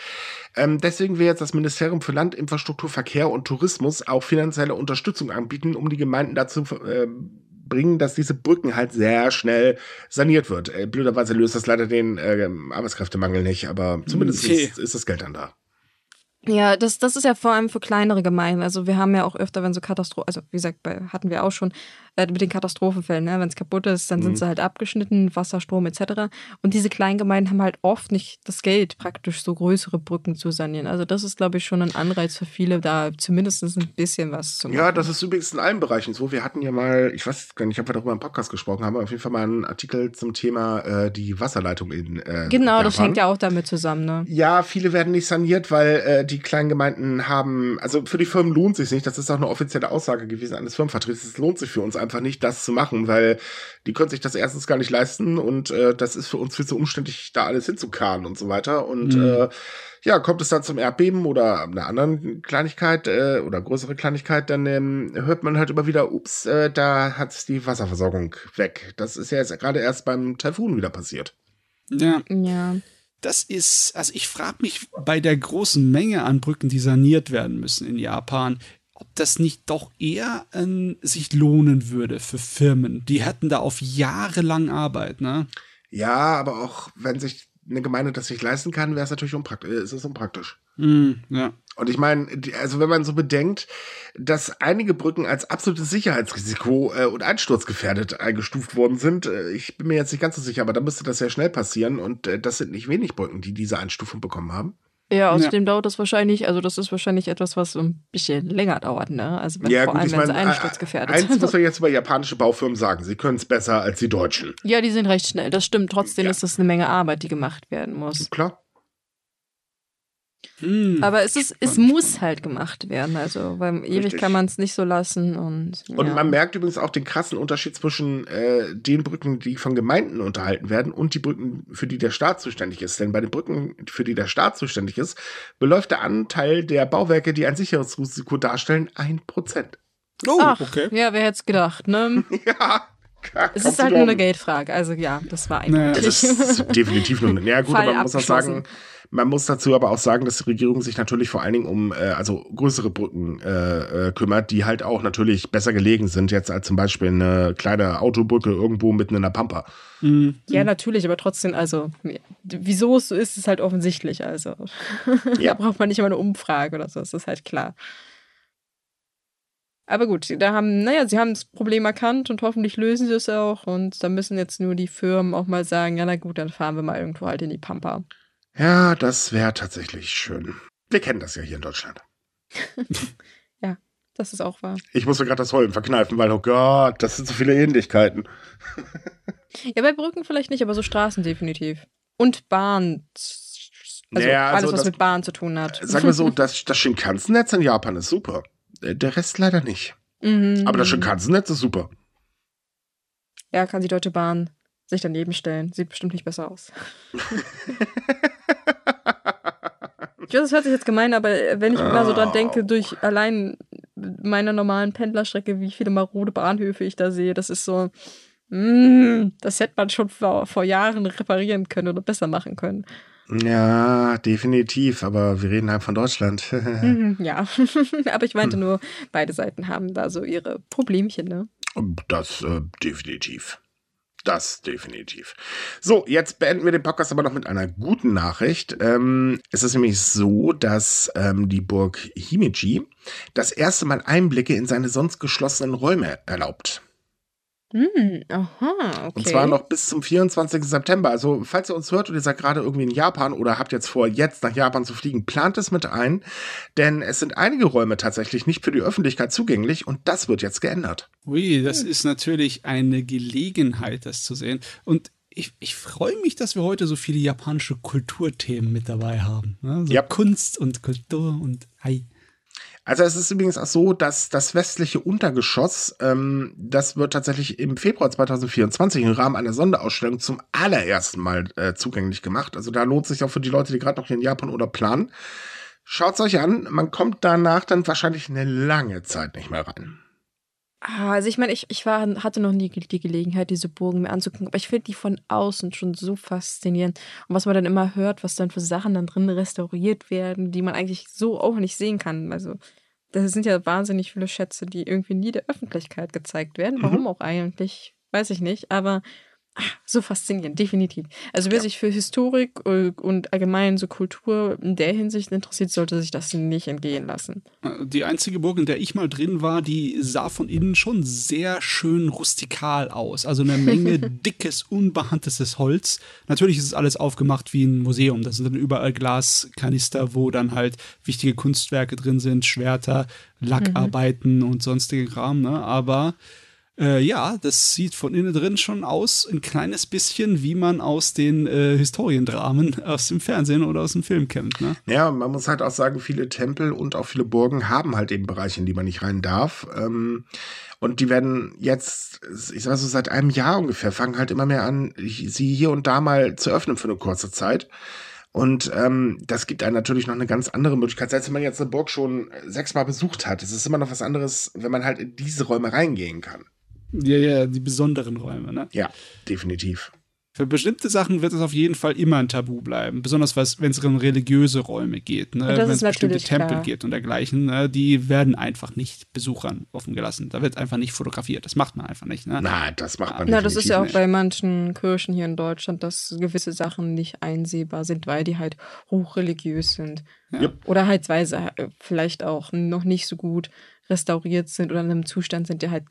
Ähm, deswegen will jetzt das Ministerium für Land, Infrastruktur, Verkehr und Tourismus auch finanzielle Unterstützung anbieten, um die Gemeinden dazu äh, bringen, dass diese Brücken halt sehr schnell saniert wird. Äh, blöderweise löst das leider den äh, Arbeitskräftemangel nicht, aber zumindest Okay. ist, ist das Geld dann da. Ja, das, das ist ja vor allem für kleinere Gemeinden. Also wir haben ja auch öfter, wenn so Katastrophen, also wie gesagt, bei, hatten wir auch schon äh, mit den Katastrophenfällen, ne? wenn es kaputt ist, dann Mhm. sind sie halt abgeschnitten, Wasser, Strom etc. Und diese kleinen Gemeinden haben halt oft nicht das Geld, praktisch so größere Brücken zu sanieren. Also das ist, glaube ich, schon ein Anreiz für viele, da zumindest ein bisschen was zu machen. Ja, das ist übrigens in allen Bereichen so. Wir hatten ja mal, ich weiß gar nicht, ob wir darüber im Podcast gesprochen haben, aber auf jeden Fall mal einen Artikel zum Thema äh, die Wasserleitung in äh, Genau, das Japan. hängt ja auch damit zusammen, ne? Ja, viele werden nicht saniert, weil äh, die kleinen Gemeinden haben, also für die Firmen lohnt sich nicht, das ist auch eine offizielle Aussage gewesen eines Firmenvertreters, es lohnt sich für uns einfach nicht, das zu machen, weil die können sich das erstens gar nicht leisten und äh, das ist für uns viel zu umständlich, da alles hinzukarren und so weiter. Und Mhm. äh, ja, kommt es dann zum Erdbeben oder einer anderen Kleinigkeit äh, oder größere Kleinigkeit, dann ähm, hört man halt immer wieder, ups, äh, da hat die Wasserversorgung weg. Das ist ja jetzt gerade erst beim Taifun wieder passiert. Ja. Ja. Das ist, also ich frage mich bei der großen Menge an Brücken, die saniert werden müssen in Japan, ob das nicht doch eher ähm, sich lohnen würde für Firmen. Die hätten da auf Jahre lang Arbeit, ne? Ja, aber auch wenn sich eine Gemeinde das nicht leisten kann, wäre es natürlich unpraktisch. Ist es unpraktisch. Mm, ja. Und ich meine, also wenn man so bedenkt, dass einige Brücken als absolutes Sicherheitsrisiko äh, und einsturzgefährdet eingestuft worden sind, äh, ich bin mir jetzt nicht ganz so sicher, aber da müsste das sehr schnell passieren und äh, das sind nicht wenig Brücken, die diese Einstufung bekommen haben. Ja, außerdem dauert das wahrscheinlich, also das ist wahrscheinlich etwas, was so ein bisschen länger dauert, ne? Also wenn, vor allem, wenn sie einsturzgefährdet eins sind. muss man jetzt über japanische Baufirmen sagen, sie können es besser als die Deutschen. Ja, die sind recht schnell, das stimmt. Trotzdem Ja. ist das eine Menge Arbeit, die gemacht werden muss. Klar. Hm. Aber es ist, es muss halt gemacht werden. Also, weil ewig Richtig. kann man es nicht so lassen und. Und ja. man merkt übrigens auch den krassen Unterschied zwischen äh, den Brücken, die von Gemeinden unterhalten werden und die Brücken, für die der Staat zuständig ist. Denn bei den Brücken, für die der Staat zuständig ist, beläuft der Anteil der Bauwerke, die ein Sicherheitsrisiko darstellen, ein Prozent. oh, Ach, okay. ja, wer hätte es gedacht, ne? [laughs] Ja. Es kaum ist halt nur eine. Geldfrage. Also ja, das war Naja. eindeutig. Das ist definitiv nur. Ja, gut, Fall aber man muss auch sagen, man muss dazu aber auch sagen, dass die Regierung sich natürlich vor allen Dingen um äh, also größere Brücken äh, äh, kümmert, die halt auch natürlich besser gelegen sind, jetzt als zum Beispiel eine kleine Autobrücke irgendwo mitten in der Pampa. Hm. Ja, natürlich, aber trotzdem, also, wieso es so ist, ist halt offensichtlich. Also, [laughs] Ja. da braucht man nicht mal eine Umfrage oder so, das ist halt klar. Aber gut, da haben, naja, sie haben das Problem erkannt und hoffentlich lösen sie es auch. Und da müssen jetzt nur die Firmen auch mal sagen, ja, na gut, dann fahren wir mal irgendwo halt in die Pampa. Ja, das wäre tatsächlich schön. Wir kennen das ja hier in Deutschland. [laughs] Das ist auch wahr. Ich muss mir gerade das Heulen verkneifen, weil, oh Gott, das sind so viele Ähnlichkeiten. [laughs] Ja, bei Brücken vielleicht nicht, aber so Straßen definitiv. Und Bahn. Also also alles, was das- mit Bahn zu tun hat. Sagen wir so, [laughs] das, das Shinkansen-Netz in Japan ist super. Äh, Der Rest leider nicht. Mhm. Aber das Shinkansen-Netz ist super. Ja, kann die Deutsche Bahn sich daneben stellen. Sieht bestimmt nicht besser aus. [laughs] das hört sich jetzt gemein, aber wenn ich mal so dran denke, durch allein meiner normalen Pendlerstrecke, wie viele marode Bahnhöfe ich da sehe, das ist so, mm, das hätte man schon vor, vor Jahren reparieren können oder besser machen können. Ja, definitiv, aber wir reden halt von Deutschland. [laughs] Mhm, ja, [laughs] aber ich meinte nur, beide Seiten haben da so ihre Problemchen, ne? Das äh, definitiv. Das definitiv. So, jetzt beenden wir den Podcast aber noch mit einer guten Nachricht. Ähm, es ist nämlich so, dass ähm, die Burg Himeji das erste Mal Einblicke in seine sonst geschlossenen Räume erlaubt. Hm, aha, okay. Und zwar noch bis zum 24. September. Also, falls ihr uns hört und ihr seid gerade irgendwie in Japan oder habt jetzt vor, jetzt nach Japan zu fliegen, plant es mit ein, denn es sind einige Räume tatsächlich nicht für die Öffentlichkeit zugänglich und das wird jetzt geändert. Ui, das ist natürlich eine Gelegenheit, das zu sehen. Und ich, ich freue mich, dass wir heute so viele japanische Kulturthemen mit dabei haben. Ne? So Ja. Kunst und Kultur und Hi. Also es ist übrigens auch so, dass das westliche Untergeschoss, ähm, das wird tatsächlich im Februar 2024 im Rahmen einer Sonderausstellung zum allerersten Mal äh, zugänglich gemacht. Also da lohnt sich auch für die Leute, die gerade noch hier in Japan oder planen. Schaut's euch an, man kommt danach dann wahrscheinlich eine lange Zeit nicht mehr rein. Ah, Also ich meine, ich, ich war, hatte noch nie die Gelegenheit, diese Burgen mir anzugucken, aber ich finde die von außen schon so faszinierend. Und was man dann immer hört, was dann für Sachen dann drin restauriert werden, die man eigentlich so auch nicht sehen kann. Also das sind ja wahnsinnig viele Schätze, die irgendwie nie der Öffentlichkeit gezeigt werden. Warum auch eigentlich, weiß ich nicht. Aber so faszinierend, definitiv. Also wer Ja. sich für Historik äh, und allgemein so Kultur in der Hinsicht interessiert, sollte sich das nicht entgehen lassen. Die einzige Burg, in der ich mal drin war, die sah von innen schon sehr schön rustikal aus. Also eine Menge [laughs] dickes, unbehandeltes Holz. Natürlich ist es alles aufgemacht wie ein Museum. Da sind dann überall Glaskanister, wo dann halt wichtige Kunstwerke drin sind, Schwerter, Lackarbeiten und sonstige Kram. Ne? Aber äh, ja, das sieht von innen drin schon aus, ein kleines bisschen, wie man aus den äh, Historiendramen [laughs] aus dem Fernsehen oder aus dem Film kennt. Ne? Ja, man muss halt auch sagen, viele Tempel und auch viele Burgen haben halt eben Bereiche, in die man nicht rein darf. Ähm, und die werden jetzt, ich sag so, seit einem Jahr ungefähr, fangen halt immer mehr an, sie hier und da mal zu öffnen für eine kurze Zeit. Und ähm, das gibt einem natürlich noch eine ganz andere Möglichkeit. Selbst wenn man jetzt eine Burg schon sechsmal besucht hat, es ist immer noch was anderes, wenn man halt in diese Räume reingehen kann. Ja, ja, die besonderen Räume. Ne? Ja, definitiv. Für bestimmte Sachen wird es auf jeden Fall immer ein Tabu bleiben. Besonders wenn es um religiöse Räume geht. Ne? Wenn es bestimmte natürlich Tempel klar. geht und dergleichen. Ne? Die werden einfach nicht Besuchern offen gelassen. Da wird einfach nicht fotografiert. Das macht man einfach nicht. Ne? Na, das macht man Na, das ist ja auch definitiv bei manchen Kirchen hier in Deutschland, dass gewisse Sachen nicht einsehbar sind, weil die halt hochreligiös sind. Ja. Oder halt, weil sie äh, vielleicht auch noch nicht so gut restauriert sind oder in einem Zustand sind, der halt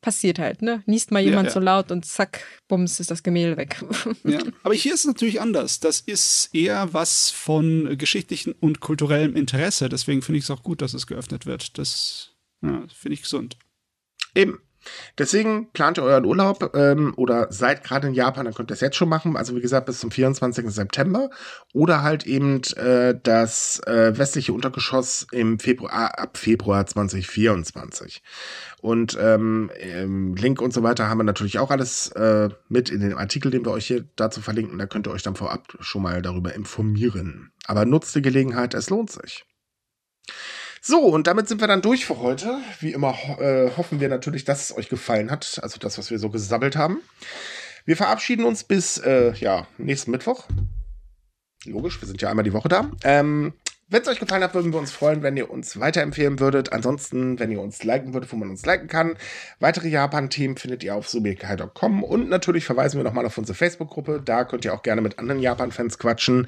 passiert halt, ne? Niest mal Ja, jemand ja. so laut und zack, bums, ist das Gemälde weg. [laughs] Ja. Aber hier ist es natürlich anders. Das ist eher was von geschichtlichem und kulturellem Interesse. Deswegen finde ich es auch gut, dass es geöffnet wird. Das ja, finde ich gesund. Eben. Deswegen plant ihr euren Urlaub ähm, oder seid gerade in Japan, dann könnt ihr es jetzt schon machen. Also wie gesagt, bis zum 24. September. Oder halt eben äh, das äh, westliche Untergeschoss im Februar, ah, ab Februar 2024. Und ähm, Link und so weiter haben wir natürlich auch alles äh, mit in dem Artikel, den wir euch hier dazu verlinken. Da könnt ihr euch dann vorab schon mal darüber informieren. Aber nutzt die Gelegenheit, es lohnt sich. So, und damit sind wir dann durch für heute. Wie immer ho äh, hoffen wir natürlich, dass es euch gefallen hat. Also das, was wir so gesammelt haben. Wir verabschieden uns bis äh, ja, nächsten Mittwoch. Logisch, wir sind ja einmal die Woche da. Ähm, wenn es euch gefallen hat, würden wir uns freuen, wenn ihr uns weiterempfehlen würdet. Ansonsten, wenn ihr uns liken würdet, wo man uns liken kann. Weitere Japan-Themen findet ihr auf subikai.com und natürlich verweisen wir nochmal auf unsere Facebook-Gruppe. Da könnt ihr auch gerne mit anderen Japan-Fans quatschen.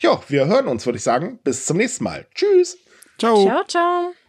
Ja, wir hören uns, würde ich sagen. Bis zum nächsten Mal. Tschüss. Ciao. ciao, ciao.